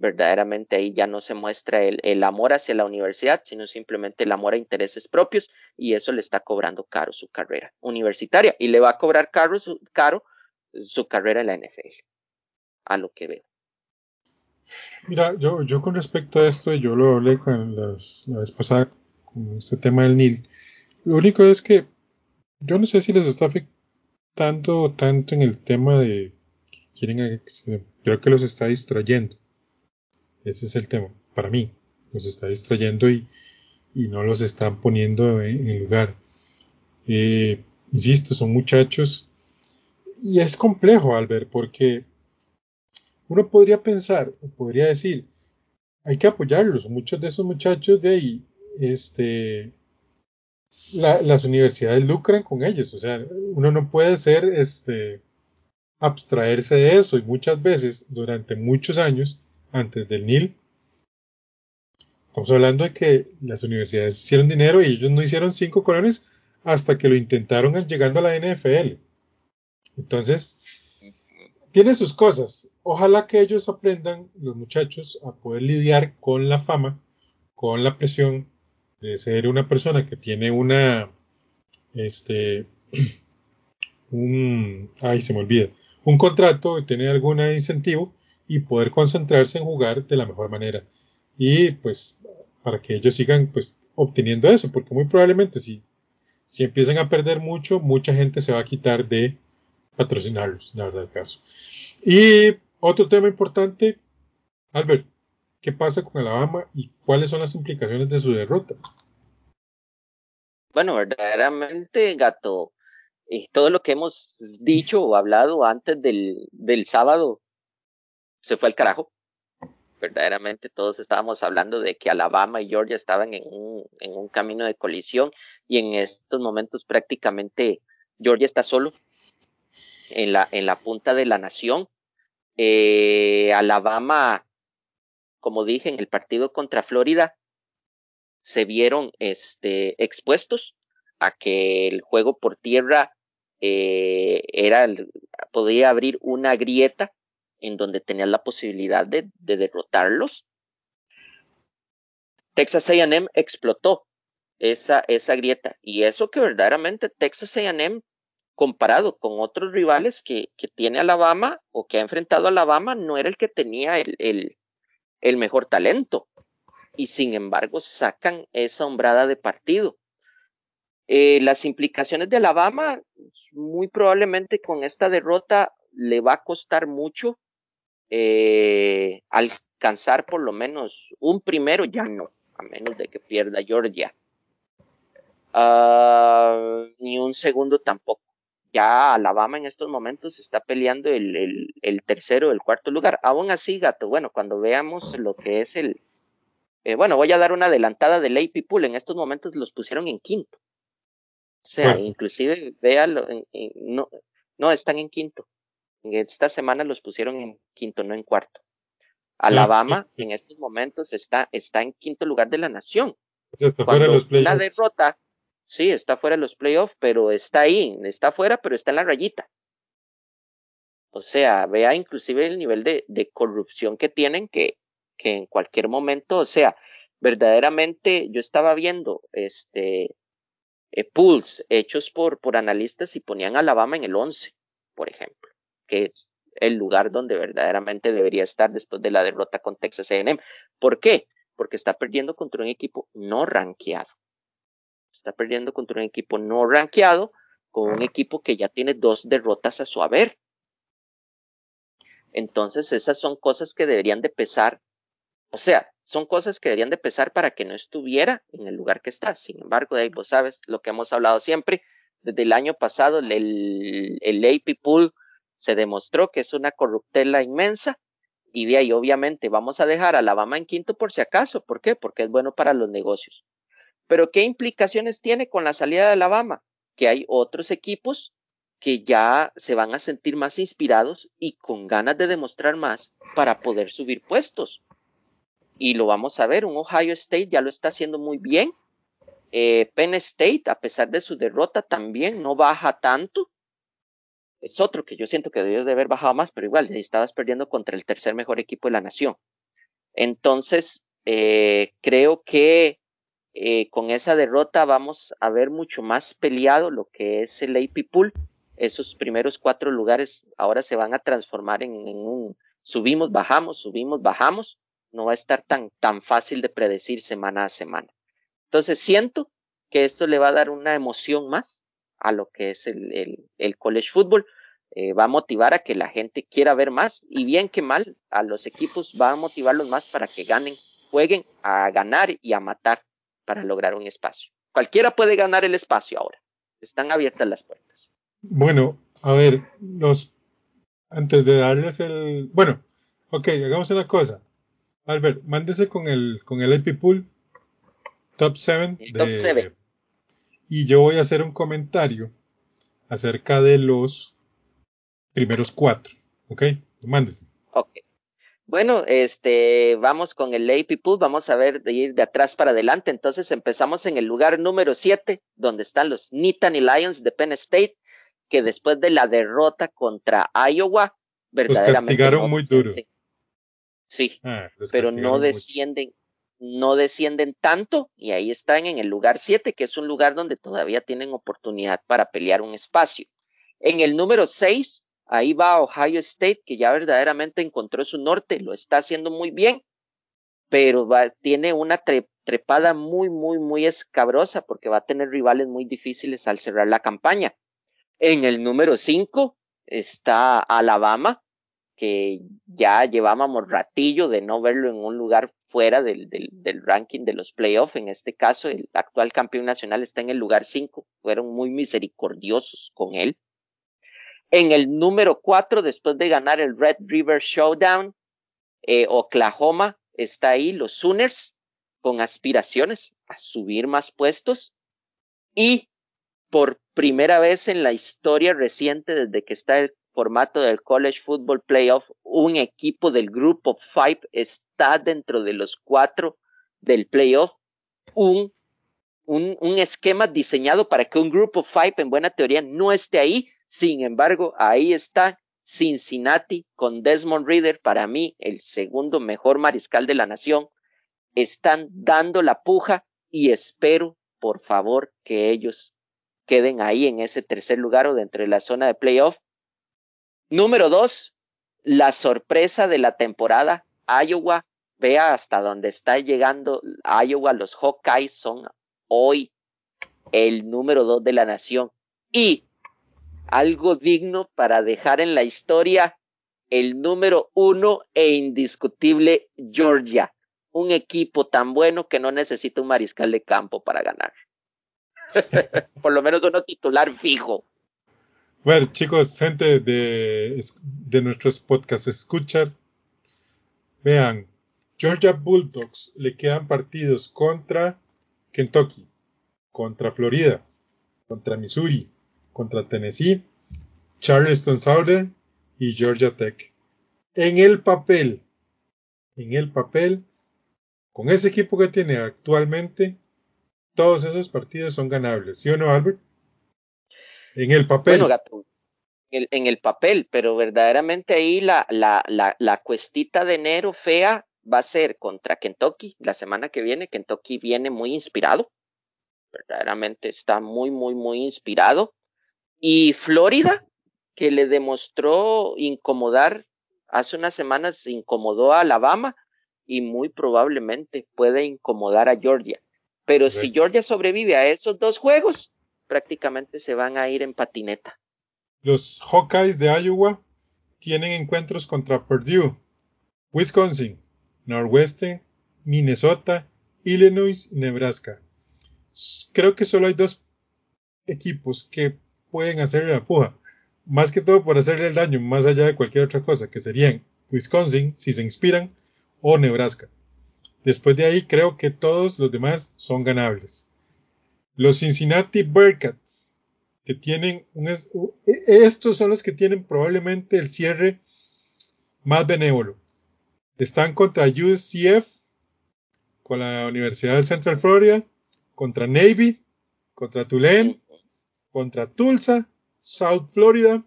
verdaderamente ahí ya no se muestra el, el, amor hacia la universidad, sino simplemente el amor a intereses propios y eso le está cobrando caro su carrera universitaria y le va a cobrar caro su, caro su carrera en la NFL, a lo que veo. Mira, yo, yo con respecto a esto, yo lo hablé con las, la vez pasada con este tema del NIL. Lo único es que yo no sé si les está afectando tanto en el tema de que quieren, creo que los está distrayendo ese es el tema. Para mí, los está distrayendo y, y no los están poniendo en, lugar. Eh, insisto, son muchachos. Y es complejo, Albert, porque uno podría pensar, o podría decir, hay que apoyarlos. Muchos de esos muchachos de ahí, este, la, las universidades lucran con ellos. O sea, uno no puede ser, este, abstraerse de eso. Y muchas veces, durante muchos años, antes del NIL. Estamos hablando de que las universidades hicieron dinero y ellos no hicieron cinco colones hasta que lo intentaron llegando a la NFL. Entonces, tiene sus cosas. Ojalá que ellos aprendan, los muchachos, a poder lidiar con la fama, con la presión de ser una persona que tiene una, este, un, ay, se me olvida, un contrato y tener algún incentivo y poder concentrarse en jugar de la mejor manera. Y pues para que ellos sigan pues obteniendo eso, porque muy probablemente si, si empiezan a perder mucho, mucha gente se va a quitar de patrocinarlos, la verdad el caso. Y otro tema importante, Albert, ¿qué pasa con Alabama y cuáles son las implicaciones de su derrota? Bueno, verdaderamente, gato, y todo lo que hemos dicho o hablado antes del, del sábado se fue al carajo. Verdaderamente todos estábamos hablando de que Alabama y Georgia estaban en un, en un camino de colisión y en estos momentos prácticamente Georgia está solo en la, en la punta de la nación. Eh, Alabama, como dije, en el partido contra Florida, se vieron este, expuestos a que el juego por tierra eh, era, podía abrir una grieta en donde tenían la posibilidad de, de derrotarlos. Texas AM explotó esa, grieta y eso que verdaderamente Texas AM comparado con otros rivales que, tiene Alabama o que ha enfrentado a Alabama no era el que tenía el mejor talento y sin embargo sacan esa hombrada de partido. Eh, las implicaciones de Alabama, muy probablemente con esta derrota le va a costar mucho eh, alcanzar por lo menos un primero, ya no, a menos de que pierda Georgia. Uh, ni un segundo tampoco. Ya Alabama en estos momentos está peleando el, el, el tercero, el cuarto lugar. Aún así, gato, bueno, cuando veamos lo que es el, eh, bueno, voy a dar una adelantada del AP Pool. En estos momentos los pusieron en quinto. O sea, inclusive, véalo, no, no están en quinto. Esta semana los pusieron en quinto, no en cuarto. Alabama en estos momentos está, está en quinto lugar de la nación. O sea, está fuera de los playoffs. La derrota, sí, está fuera de los playoffs, pero está ahí, está fuera, pero está en la rayita. O sea, vea inclusive el nivel de, de corrupción que tienen, que, que en cualquier momento, o sea, verdaderamente yo estaba viendo este eh, pools hechos por, por analistas y ponían Alabama en el 11, por ejemplo, que es el lugar donde verdaderamente debería estar después de la derrota con Texas A&M. ¿Por qué? Porque está perdiendo contra un equipo no rankeado. Está perdiendo contra un equipo no rankeado con un equipo que ya tiene dos derrotas a su haber. Entonces, esas son cosas que deberían de pesar o sea, son cosas que deberían de pesar para que no estuviera en el lugar que está. Sin embargo, de ahí vos sabes lo que hemos hablado siempre. Desde el año pasado, el, el AP Pool se demostró que es una corruptela inmensa. Y de ahí, obviamente, vamos a dejar a Alabama en quinto por si acaso. ¿Por qué? Porque es bueno para los negocios. Pero, ¿qué implicaciones tiene con la salida de Alabama? Que hay otros equipos que ya se van a sentir más inspirados y con ganas de demostrar más para poder subir puestos y lo vamos a ver. Un Ohio State ya lo está haciendo muy bien. Eh, Penn State, a pesar de su derrota, también no baja tanto. Es otro que yo siento que debió de haber bajado más, pero igual estabas perdiendo contra el tercer mejor equipo de la nación. Entonces, eh, creo que eh, con esa derrota vamos a ver mucho más peleado lo que es el AP Pool. Esos primeros cuatro lugares ahora se van a transformar en, en un subimos, bajamos, subimos, bajamos no va a estar tan, tan fácil de predecir semana a semana. Entonces siento que esto le va a dar una emoción más a lo que es el, el, el college football. Eh, va a motivar a que la gente quiera ver más y bien que mal a los equipos va a motivarlos más para que ganen, jueguen a ganar y a matar para lograr un espacio. Cualquiera puede ganar el espacio ahora. Están abiertas las puertas. Bueno, a ver, los antes de darles el, bueno, ok, hagamos una cosa. Albert, mándese con el, con el IP Pool Top 7. Top 7. Y yo voy a hacer un comentario acerca de los primeros cuatro. ¿Ok? Mándese. Ok. Bueno, este, vamos con el AP Pool, vamos a ver de ir de atrás para adelante. Entonces empezamos en el lugar número 7, donde están los Nittany Lions de Penn State, que después de la derrota contra Iowa, verdaderamente. Los castigaron muy duro. Sí, ah, pero no descienden, no descienden tanto y ahí están en el lugar 7, que es un lugar donde todavía tienen oportunidad para pelear un espacio. En el número 6, ahí va Ohio State, que ya verdaderamente encontró su norte, lo está haciendo muy bien, pero tiene una trepada muy, muy, muy escabrosa porque va a tener rivales muy difíciles al cerrar la campaña. En el número 5 está Alabama, que ya llevábamos ratillo de no verlo en un lugar fuera del, del, ranking de los playoffs. En este caso, el actual campeón nacional está en el lugar 5. Fueron muy misericordiosos con él. En el número 4, después de ganar el Red River Showdown, eh, Oklahoma está ahí, los Sooners, con aspiraciones a subir más puestos. Y por primera vez en la historia reciente, desde que está el formato del College Football Playoff, un equipo del Group of Five está dentro de los cuatro del playoff. Un, un, esquema diseñado para que un Group of Five en buena teoría no esté ahí. Sin embargo, ahí está Cincinnati con Desmond Reader, para mí el segundo mejor mariscal de la nación. Están dando la puja y espero, por favor, que ellos queden ahí en ese tercer lugar o dentro de la zona de playoff Número dos, la sorpresa de la temporada, Iowa. Vea hasta dónde está llegando Iowa. Los Hawkeyes son hoy el número dos de la nación. Y algo digno para dejar en la historia, el número uno e indiscutible Georgia. Un equipo tan bueno que no necesita un mariscal de campo para ganar. Por lo menos uno titular fijo. Bueno, chicos, gente de, de nuestros podcasts, escuchar. Vean, Georgia Bulldogs le quedan partidos contra Kentucky, contra Florida, contra Missouri, contra Tennessee, Charleston Southern y Georgia Tech. En el papel, en el papel, con ese equipo que tiene actualmente, todos esos partidos son ganables, ¿sí o no, Albert? En el papel. Bueno, gato, en, el papel, pero verdaderamente ahí la, la, la, la cuestita de enero fea va a ser contra Kentucky la semana que viene. Kentucky viene muy inspirado. Verdaderamente está muy, muy, muy inspirado. Y Florida, que le demostró incomodar, hace unas semanas incomodó a Alabama y muy probablemente puede incomodar a Georgia. Pero si Georgia sobrevive a esos dos juegos, prácticamente se van a ir en patineta. Los Hawkeyes de Iowa tienen encuentros contra Purdue, Wisconsin, Northwestern, Minnesota, Illinois y Nebraska. Creo que solo hay dos equipos que pueden hacerle la puja, más que todo por hacerle el daño, más allá de cualquier otra cosa, que serían Wisconsin, si se inspiran, o Nebraska. Después de ahí creo que todos los demás son ganables. Los Cincinnati Bearcats, que tienen un, e, estos son los que tienen probablemente el cierre más benévolo. Están contra UCF, con la Universidad de Central Florida, contra Navy, contra Tulane, contra Tulsa, South Florida,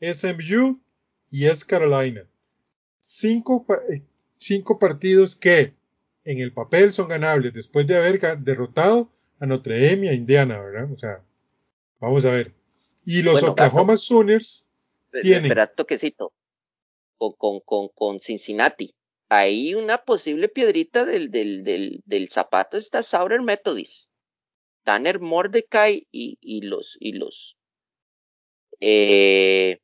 SMU y S. Carolina. Cinco, eh, cinco partidos que en el papel son ganables después de haber derrotado a Notre Dame y a Indiana, ¿verdad? O sea, vamos a ver. Y los Oklahoma Sooners tienen. Espera, toquecito. Con, con, con, con Cincinnati. Ahí una posible piedrita del, del, del, del zapato está Sauer Methodist. Tanner Mordecai y, y los, y los, eh,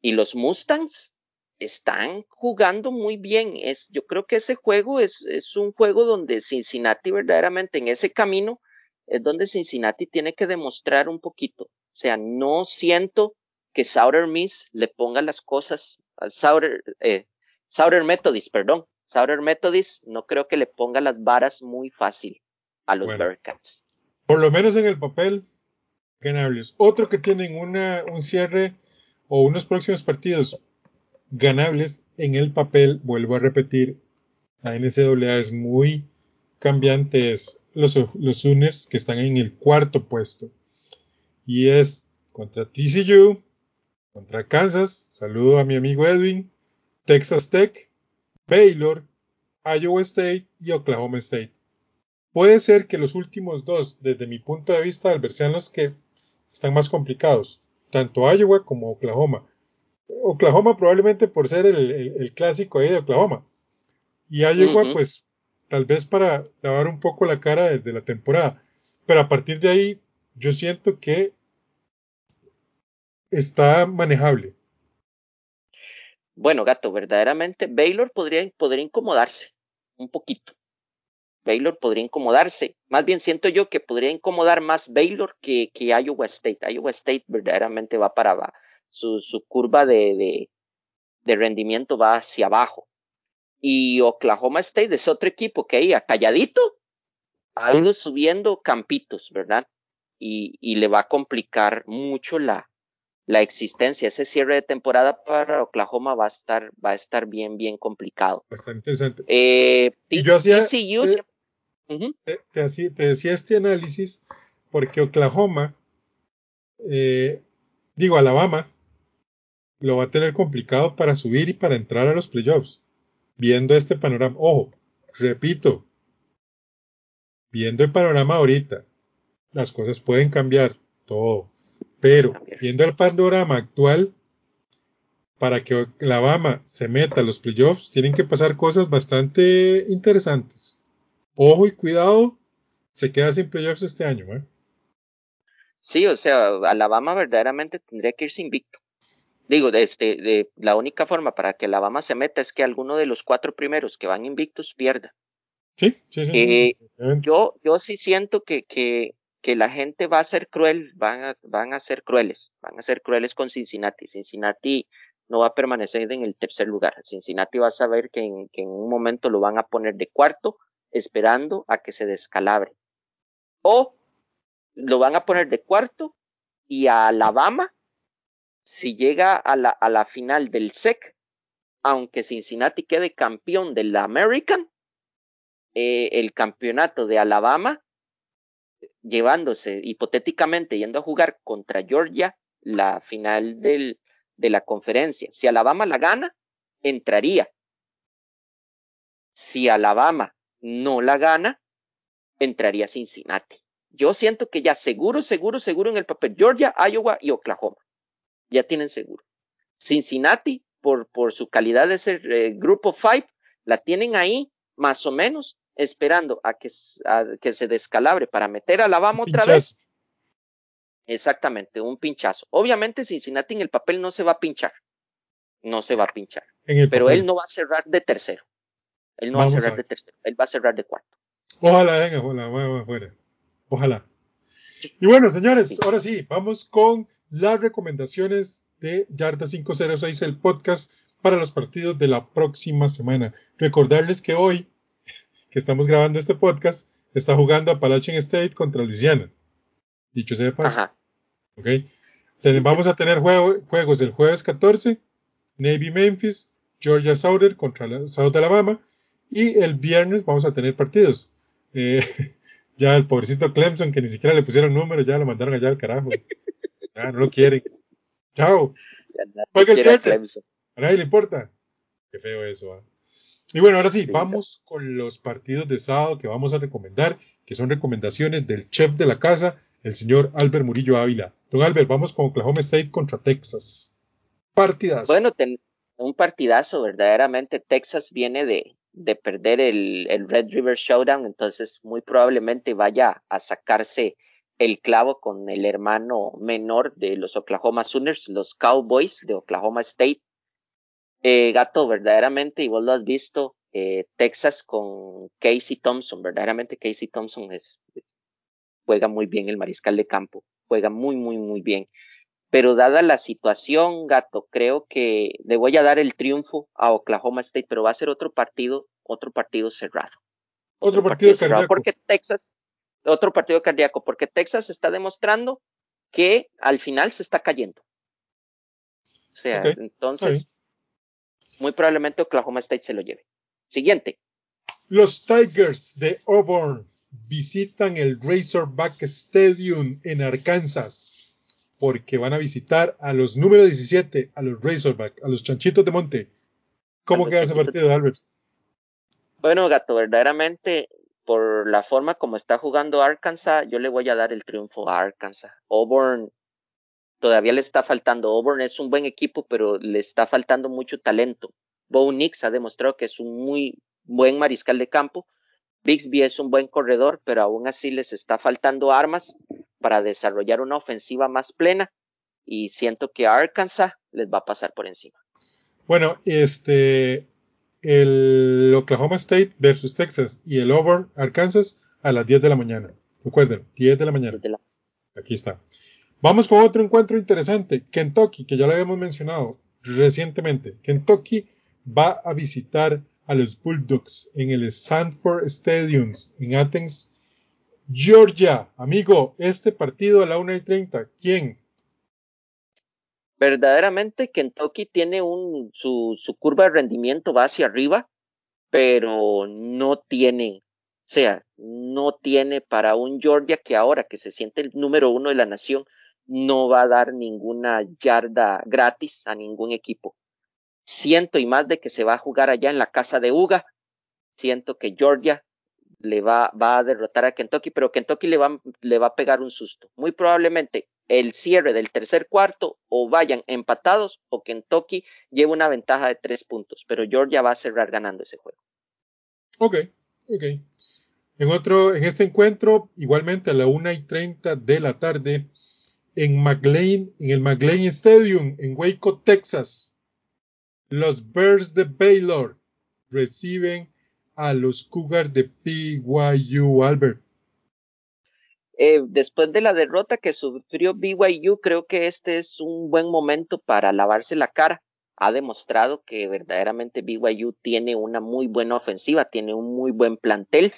y los Mustangs están jugando muy bien. Es, yo creo que ese juego es, es un juego donde Cincinnati verdaderamente en ese camino es donde Cincinnati tiene que demostrar un poquito. O sea, no siento que Sauter Miss le ponga las cosas, Sauter, eh, Methodist, perdón, Sauter Methodist no creo que le ponga las varas muy fácil a los Bearcats. Por lo menos en el papel, ganables. Otro que tienen una, un cierre o unos próximos partidos ganables en el papel, vuelvo a repetir, la NCAA es muy cambiante, es los, los Sooners que están en el cuarto puesto. Y es contra TCU, contra Kansas, saludo a mi amigo Edwin, Texas Tech, Baylor, Iowa State y Oklahoma State. Puede ser que los últimos dos, desde mi punto de vista, Albert, sean los que están más complicados, tanto Iowa como Oklahoma. Oklahoma probablemente por ser el, clásico ahí de Oklahoma. Y Iowa, pues, tal vez para lavar un poco la cara desde la temporada. Pero a partir de ahí, yo siento que está manejable. Bueno, gato, verdaderamente Baylor podría, podría incomodarse un poquito. Baylor podría incomodarse. Más bien siento yo que podría incomodar más Baylor que, que Iowa State. Iowa State verdaderamente va para abajo. Su, su curva de, de, de, rendimiento va hacia abajo. Y Oklahoma State es otro equipo que ahí, calladito, ha ido subiendo campitos, ¿verdad? Y, y le va a complicar mucho la, la existencia, ese cierre de temporada para Oklahoma va a estar, va a estar bien, bien complicado. Bastante interesante. Eh, y yo hacía, te, decía este análisis porque Oklahoma, eh, digo, Alabama, lo va a tener complicado para subir y para entrar a los playoffs. Viendo este panorama, ojo, repito, viendo el panorama ahorita, las cosas pueden cambiar, todo pero viendo el panorama actual, para que Alabama se meta a los playoffs, tienen que pasar cosas bastante interesantes. Ojo y cuidado, se queda sin playoffs este año. ¿eh? Sí, o sea, Alabama verdaderamente tendría que irse invicto. Digo, de este, de, la única forma para que Alabama se meta es que alguno de los cuatro primeros que van invictos pierda. Sí, sí, sí. Eh, yo, yo sí siento que, que que la gente va a ser cruel, van a, van a ser crueles, van a ser crueles con Cincinnati. Cincinnati no va a permanecer en el tercer lugar. Cincinnati va a saber que en, que en un momento lo van a poner de cuarto, esperando a que se descalabre. O lo van a poner de cuarto y a Alabama, si llega a la, a la final del SEC, aunque Cincinnati quede campeón de la American, eh, el campeonato de Alabama llevándose hipotéticamente yendo a jugar contra Georgia la final de la conferencia. Si Alabama la gana, entraría. Si Alabama no la gana, entraría Cincinnati. Yo siento que ya seguro, seguro, seguro en el papel Georgia, Iowa y Oklahoma. Ya tienen seguro. Cincinnati, por, por su calidad de ser eh, grupo 5, la tienen ahí más o menos esperando a que, que se descalabre para meter a Alabama otra vez. Exactamente, un pinchazo. Obviamente Cincinnati en el papel no se va a pinchar. No se va a pinchar. Pero él no va a cerrar de tercero. Él no va a cerrar de tercero. Él va a cerrar de cuarto. Ojalá, venga, ojalá, fuera. Ojalá. Y bueno, señores, ahora sí, vamos con las recomendaciones de Yarda 506, el podcast para los partidos de la próxima semana. Recordarles que hoy que estamos grabando este podcast, está jugando Appalachian State contra Louisiana. Dicho sea de paso. Ok. Vamos a tener juegos el jueves 14, Navy Memphis, Georgia Southern contra South Alabama, y el viernes vamos a tener partidos. Eh, ya el pobrecito Clemson, que ni siquiera le pusieron número, ya lo mandaron allá al carajo. Ya no lo quieren. Chao. A nadie le importa. Qué feo eso. ¿ah? Y bueno, ahora sí, vamos con los partidos de sábado que vamos a recomendar, que son recomendaciones del chef de la casa, el señor Albert Murillo Ávila. Don Albert, vamos con Oklahoma State contra Texas. Partidazo. Bueno, un partidazo, verdaderamente. Texas viene de, de perder el, el, Red River Showdown, entonces muy probablemente vaya a sacarse el clavo con el hermano menor de los Oklahoma Sooners, los Cowboys de Oklahoma State. Eh, gato, verdaderamente, y vos lo has visto, eh, Texas con Casey Thompson, verdaderamente Casey Thompson es, juega muy bien el mariscal de campo, juega muy, muy, muy bien. Pero dada la situación, gato, creo que le voy a dar el triunfo a Oklahoma State, pero va a ser otro partido, otro partido cerrado. Otro, partido, cerrado porque Texas, otro partido cardíaco, porque Texas está demostrando que al final se está cayendo. O sea, entonces, muy probablemente Oklahoma State se lo lleve. Siguiente. Los Tigers de Auburn visitan el Razorback Stadium en Arkansas porque van a visitar a los número 17, a los Razorback, a los Chanchitos de Monte. ¿Cómo queda ese partido, Albert? Bueno, gato, verdaderamente por la forma como está jugando Arkansas, yo le voy a dar el triunfo a Arkansas. Auburn todavía le está faltando. Auburn es un buen equipo, pero le está faltando mucho talento. Bo Nix ha demostrado que es un muy buen mariscal de campo. Bixby es un buen corredor, pero aún así les está faltando armas para desarrollar una ofensiva más plena. Y siento que Arkansas les va a pasar por encima. Bueno, este, el Oklahoma State versus Texas y el Over Arkansas a las 10 de la mañana. Recuerden, 10 de la mañana. Aquí está. Vamos con otro encuentro interesante. Kentucky, que ya lo habíamos mencionado recientemente. Kentucky va a visitar a los Bulldogs en el Sanford Stadium en Athens, Georgia. Amigo, este partido a la 1 y 30, ¿quién? Verdaderamente Kentucky tiene un, su, su curva de rendimiento va hacia arriba, pero no tiene, o sea, no tiene para un Georgia que ahora que se siente el número uno de la nación, no va a dar ninguna yarda gratis a ningún equipo. Siento y más de que se va a jugar allá en la casa de Uga, siento que Georgia le va, va a derrotar a Kentucky, pero Kentucky le va, le va a pegar un susto. Muy probablemente el cierre del tercer cuarto o vayan empatados o Kentucky lleve una ventaja de tres puntos, pero Georgia va a cerrar ganando ese juego. Ok, ok. En otro, en este encuentro, igualmente a la una y treinta de la tarde, en McLean, en el McLean Stadium, en Waco, Texas, los Bears de Baylor reciben a los Cougars de BYU, Albert. Eh, después de la derrota que sufrió BYU, creo que este es un buen momento para lavarse la cara. Ha demostrado que verdaderamente BYU tiene una muy buena ofensiva, tiene un muy buen plantel.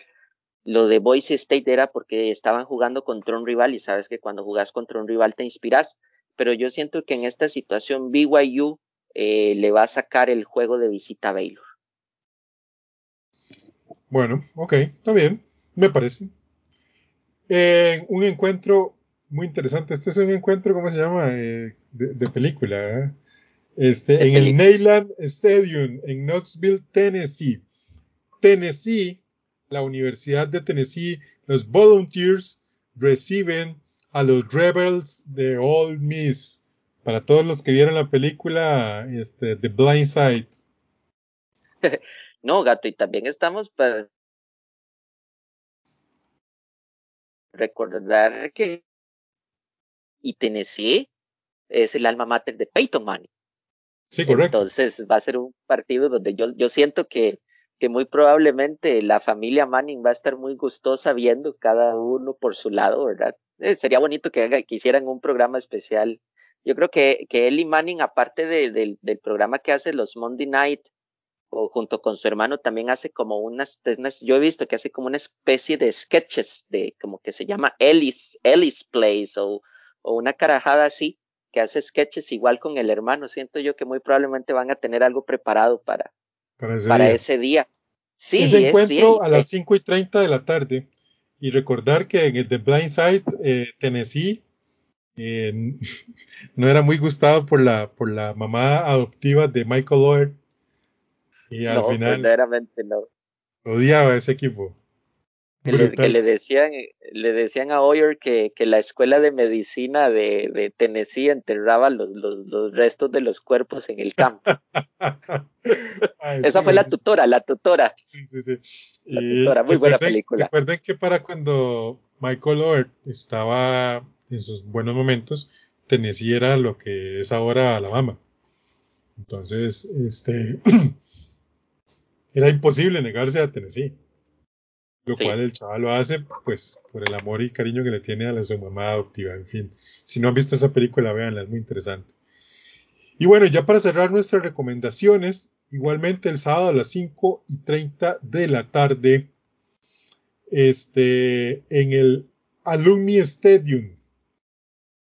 Lo de Boise State era porque estaban jugando contra un rival y sabes que cuando jugas contra un rival te inspiras. Pero yo siento que en esta situación BYU eh, le va a sacar el juego de visita a Baylor. Bueno, ok, está bien, me parece en un encuentro muy interesante. Este es un encuentro, ¿cómo se llama? Eh, de, película. Este, en el Neyland Stadium, en Knoxville, Tennessee. Tennessee, la Universidad de Tennessee, los Volunteers reciben a los Rebels de Old Miss. Para todos los que vieron la película este, The Blind Side. no, gato, y también estamos para recordar que y Tennessee es el alma mater de Peyton Manning. Sí, correcto. Entonces va a ser un partido donde yo, yo siento que, que muy probablemente la familia Manning va a estar muy gustosa viendo cada uno por su lado, ¿verdad? Eh, sería bonito que, que, hicieran un programa especial. Yo creo que, que Eli Manning, aparte de, del programa que hace los Monday Night o junto con su hermano también hace como unas, yo he visto que hace como una especie de sketches de como que se llama Ellis, Ellis Place o, o una carajada así, que hace sketches igual con el hermano. Siento yo que muy probablemente van a tener algo preparado para, para ese, día. Sí, ese encuentro a las 5 y 30 de la tarde. Y recordar que en el The Blind Side, eh, Tennessee, eh, no era muy gustado por la, por la mamá adoptiva de Michael Lord y al no, final. Verdaderamente no. Odiaba a ese equipo. Que le, decían, le decían a Hoyer que, que la escuela de medicina de, de Tennessee enterraba los, los, los, restos de los cuerpos en el campo. Esa fue la tutora, la tutora. Sí, sí, sí. La tutora, muy buena película. Recuerden que para cuando Michael Hoyer estaba en sus buenos momentos, Tennessee era lo que es ahora Alabama. Entonces, este era imposible negarse a Tennessee. Lo cual el chaval lo hace, pues, por el amor y cariño que le tiene a la su mamá adoptiva. En fin, si no han visto esa película, véanla, es muy interesante. Y bueno, ya para cerrar nuestras recomendaciones, igualmente el sábado a las 5 y 30 de la tarde, este, en el Alumni Stadium,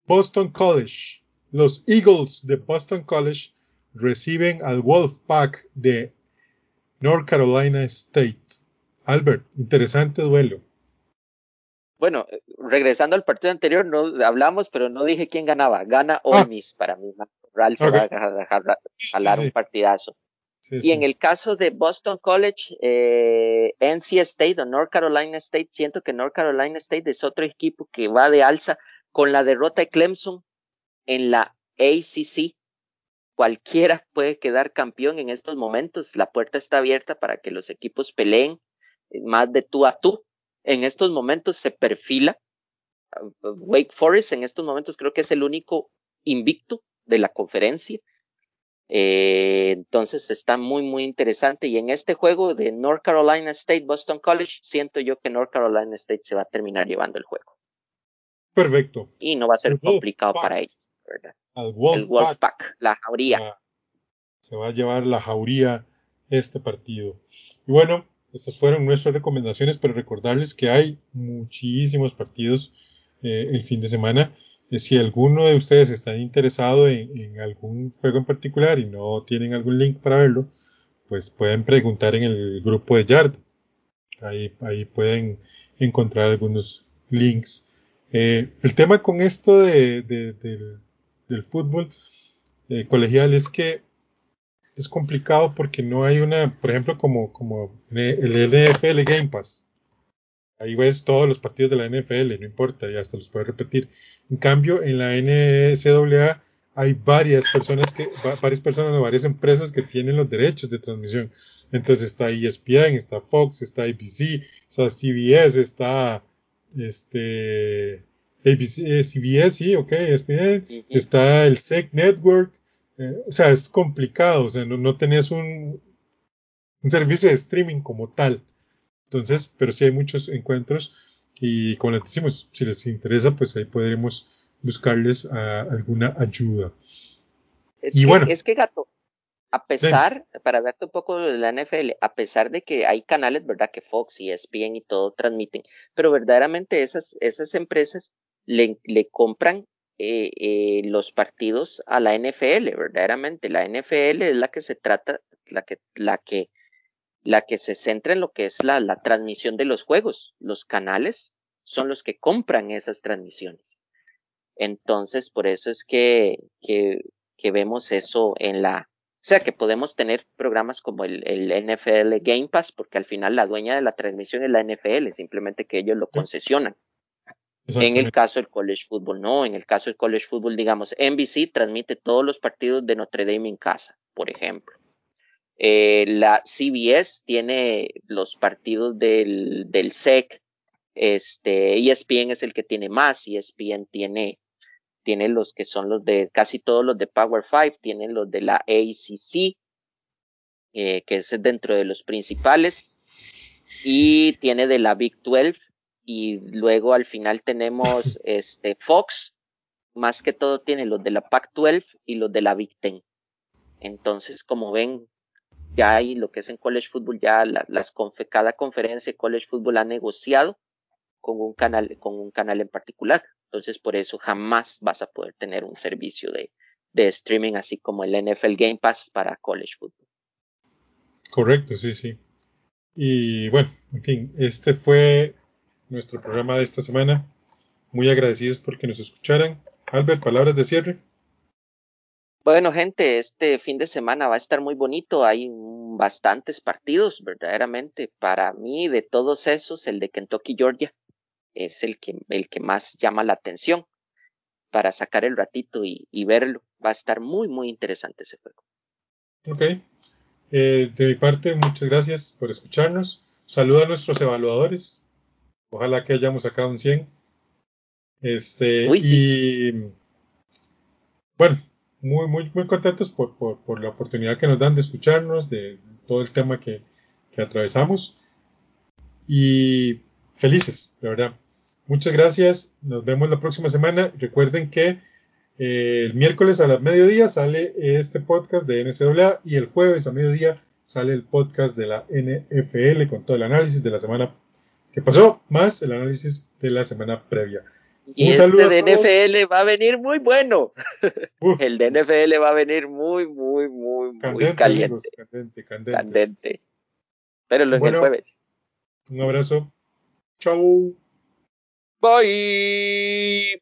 Boston College, los Eagles de Boston College reciben al Wolfpack de North Carolina State. Albert, interesante duelo. Bueno, regresando al partido anterior, no hablamos, pero no dije quién ganaba. Gana ah. Ole Miss para mí. Real se va a dejar, un partidazo. y en el caso de Boston College, eh, NC State o North Carolina State, siento que North Carolina State es otro equipo que va de alza con la derrota de Clemson en la ACC. Cualquiera puede quedar campeón en estos momentos. La puerta está abierta para que los equipos peleen eh, más de tú a tú. En estos momentos se perfila. Uh, Wake Forest en estos momentos creo que es el único invicto de la conferencia eh, entonces está muy, muy interesante. Y en este juego de North Carolina State, Boston College, siento yo que North Carolina State se va a terminar llevando el juego. Perfecto. Y no va a ser complicado para ellos, ¿verdad? el Wolfpack, la jauría. Se va a llevar la jauría este partido. Y bueno, estas fueron nuestras recomendaciones, pero recordarles que hay muchísimos partidos eh, el fin de semana si alguno de ustedes está interesado en, algún juego en particular y no tienen algún link para verlo, pues pueden preguntar en el grupo de Yard. Ahí, ahí pueden encontrar algunos links. Eh, el tema con esto de, del, fútbol eh, colegial es que es complicado porque no hay una, por ejemplo, como, como el NFL Game Pass. Ahí ves todos los partidos de la NFL, no importa, ya hasta los puedes repetir. En cambio, en la NCAA hay varias personas que, varias personas, varias empresas que tienen los derechos de transmisión. Entonces está ESPN, está Fox, está ABC, está CBS, está este ABC, eh, CBS, sí, ok, ESPN, está el SEC Network. Eh, o sea, es complicado, o sea, no, no tenés un, un servicio de streaming como tal. Entonces, pero sí hay muchos encuentros y como les decimos, si les interesa, pues ahí podremos buscarles alguna ayuda. Es y que, bueno. Es que gato, a pesar, para darte un poco de la NFL, a pesar de que hay canales, ¿verdad? Que Fox y ESPN y todo transmiten, pero verdaderamente esas, esas empresas le, le compran eh, eh, los partidos a la NFL, verdaderamente. La NFL es la que se trata, la que, la que la que se centra en lo que es la, la transmisión de los juegos. Los canales son los que compran esas transmisiones. Entonces, por eso es que, que, que vemos eso en la, o sea, que podemos tener programas como el, el, NFL Game Pass, porque al final la dueña de la transmisión es la NFL, simplemente que ellos lo concesionan. En el caso del college football, no. En el caso del college football, digamos, NBC transmite todos los partidos de Notre Dame en casa, por ejemplo. Eh, la CBS tiene los partidos del, del SEC. Este, ESPN es el que tiene más. ESPN tiene, tiene los que son los de casi todos los de Power 5, tienen los de la ACC, eh, que es dentro de los principales, y tiene de la Big 12, y luego al final tenemos este Fox, más que todo tiene los de la Pac 12 y los de la Big 10. Entonces, como ven, ya hay lo que es en college football, ya las cada conferencia de college football ha negociado con un canal, con un canal en particular. Entonces, por eso jamás vas a poder tener un servicio de, de streaming así como el NFL Game Pass para college football. Correcto, sí, sí. Y bueno, en fin, este fue nuestro programa de esta semana. Muy agradecidos por que nos escucharan. Albert, palabras de cierre. Bueno, gente, este fin de semana va a estar muy bonito. Hay bastantes partidos, verdaderamente. Para mí, de todos esos, el de Kentucky, Georgia, es el que, el que más llama la atención para sacar el ratito y, verlo. Va a estar muy, muy interesante ese juego. Ok. Eh, de mi parte, muchas gracias por escucharnos. Saluda a nuestros evaluadores. Ojalá que hayamos sacado un 100. Este, y bueno, muy, muy, muy contentos por, por, la oportunidad que nos dan de escucharnos, de todo el tema que, que atravesamos. Y felices, de verdad. Muchas gracias. Nos vemos la próxima semana. Recuerden que eh, el miércoles a las mediodía sale este podcast de NCAA y el jueves a mediodía sale el podcast de la NFL con todo el análisis de la semana que pasó, más el análisis de la semana previa. Y este de NFL va a venir muy bueno. el de NFL va a venir muy, muy, muy, muy caliente. candente, candente. Candente. Pero lo bueno, el jueves. Un abrazo. Chau. Bye.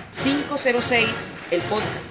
506, el podcast.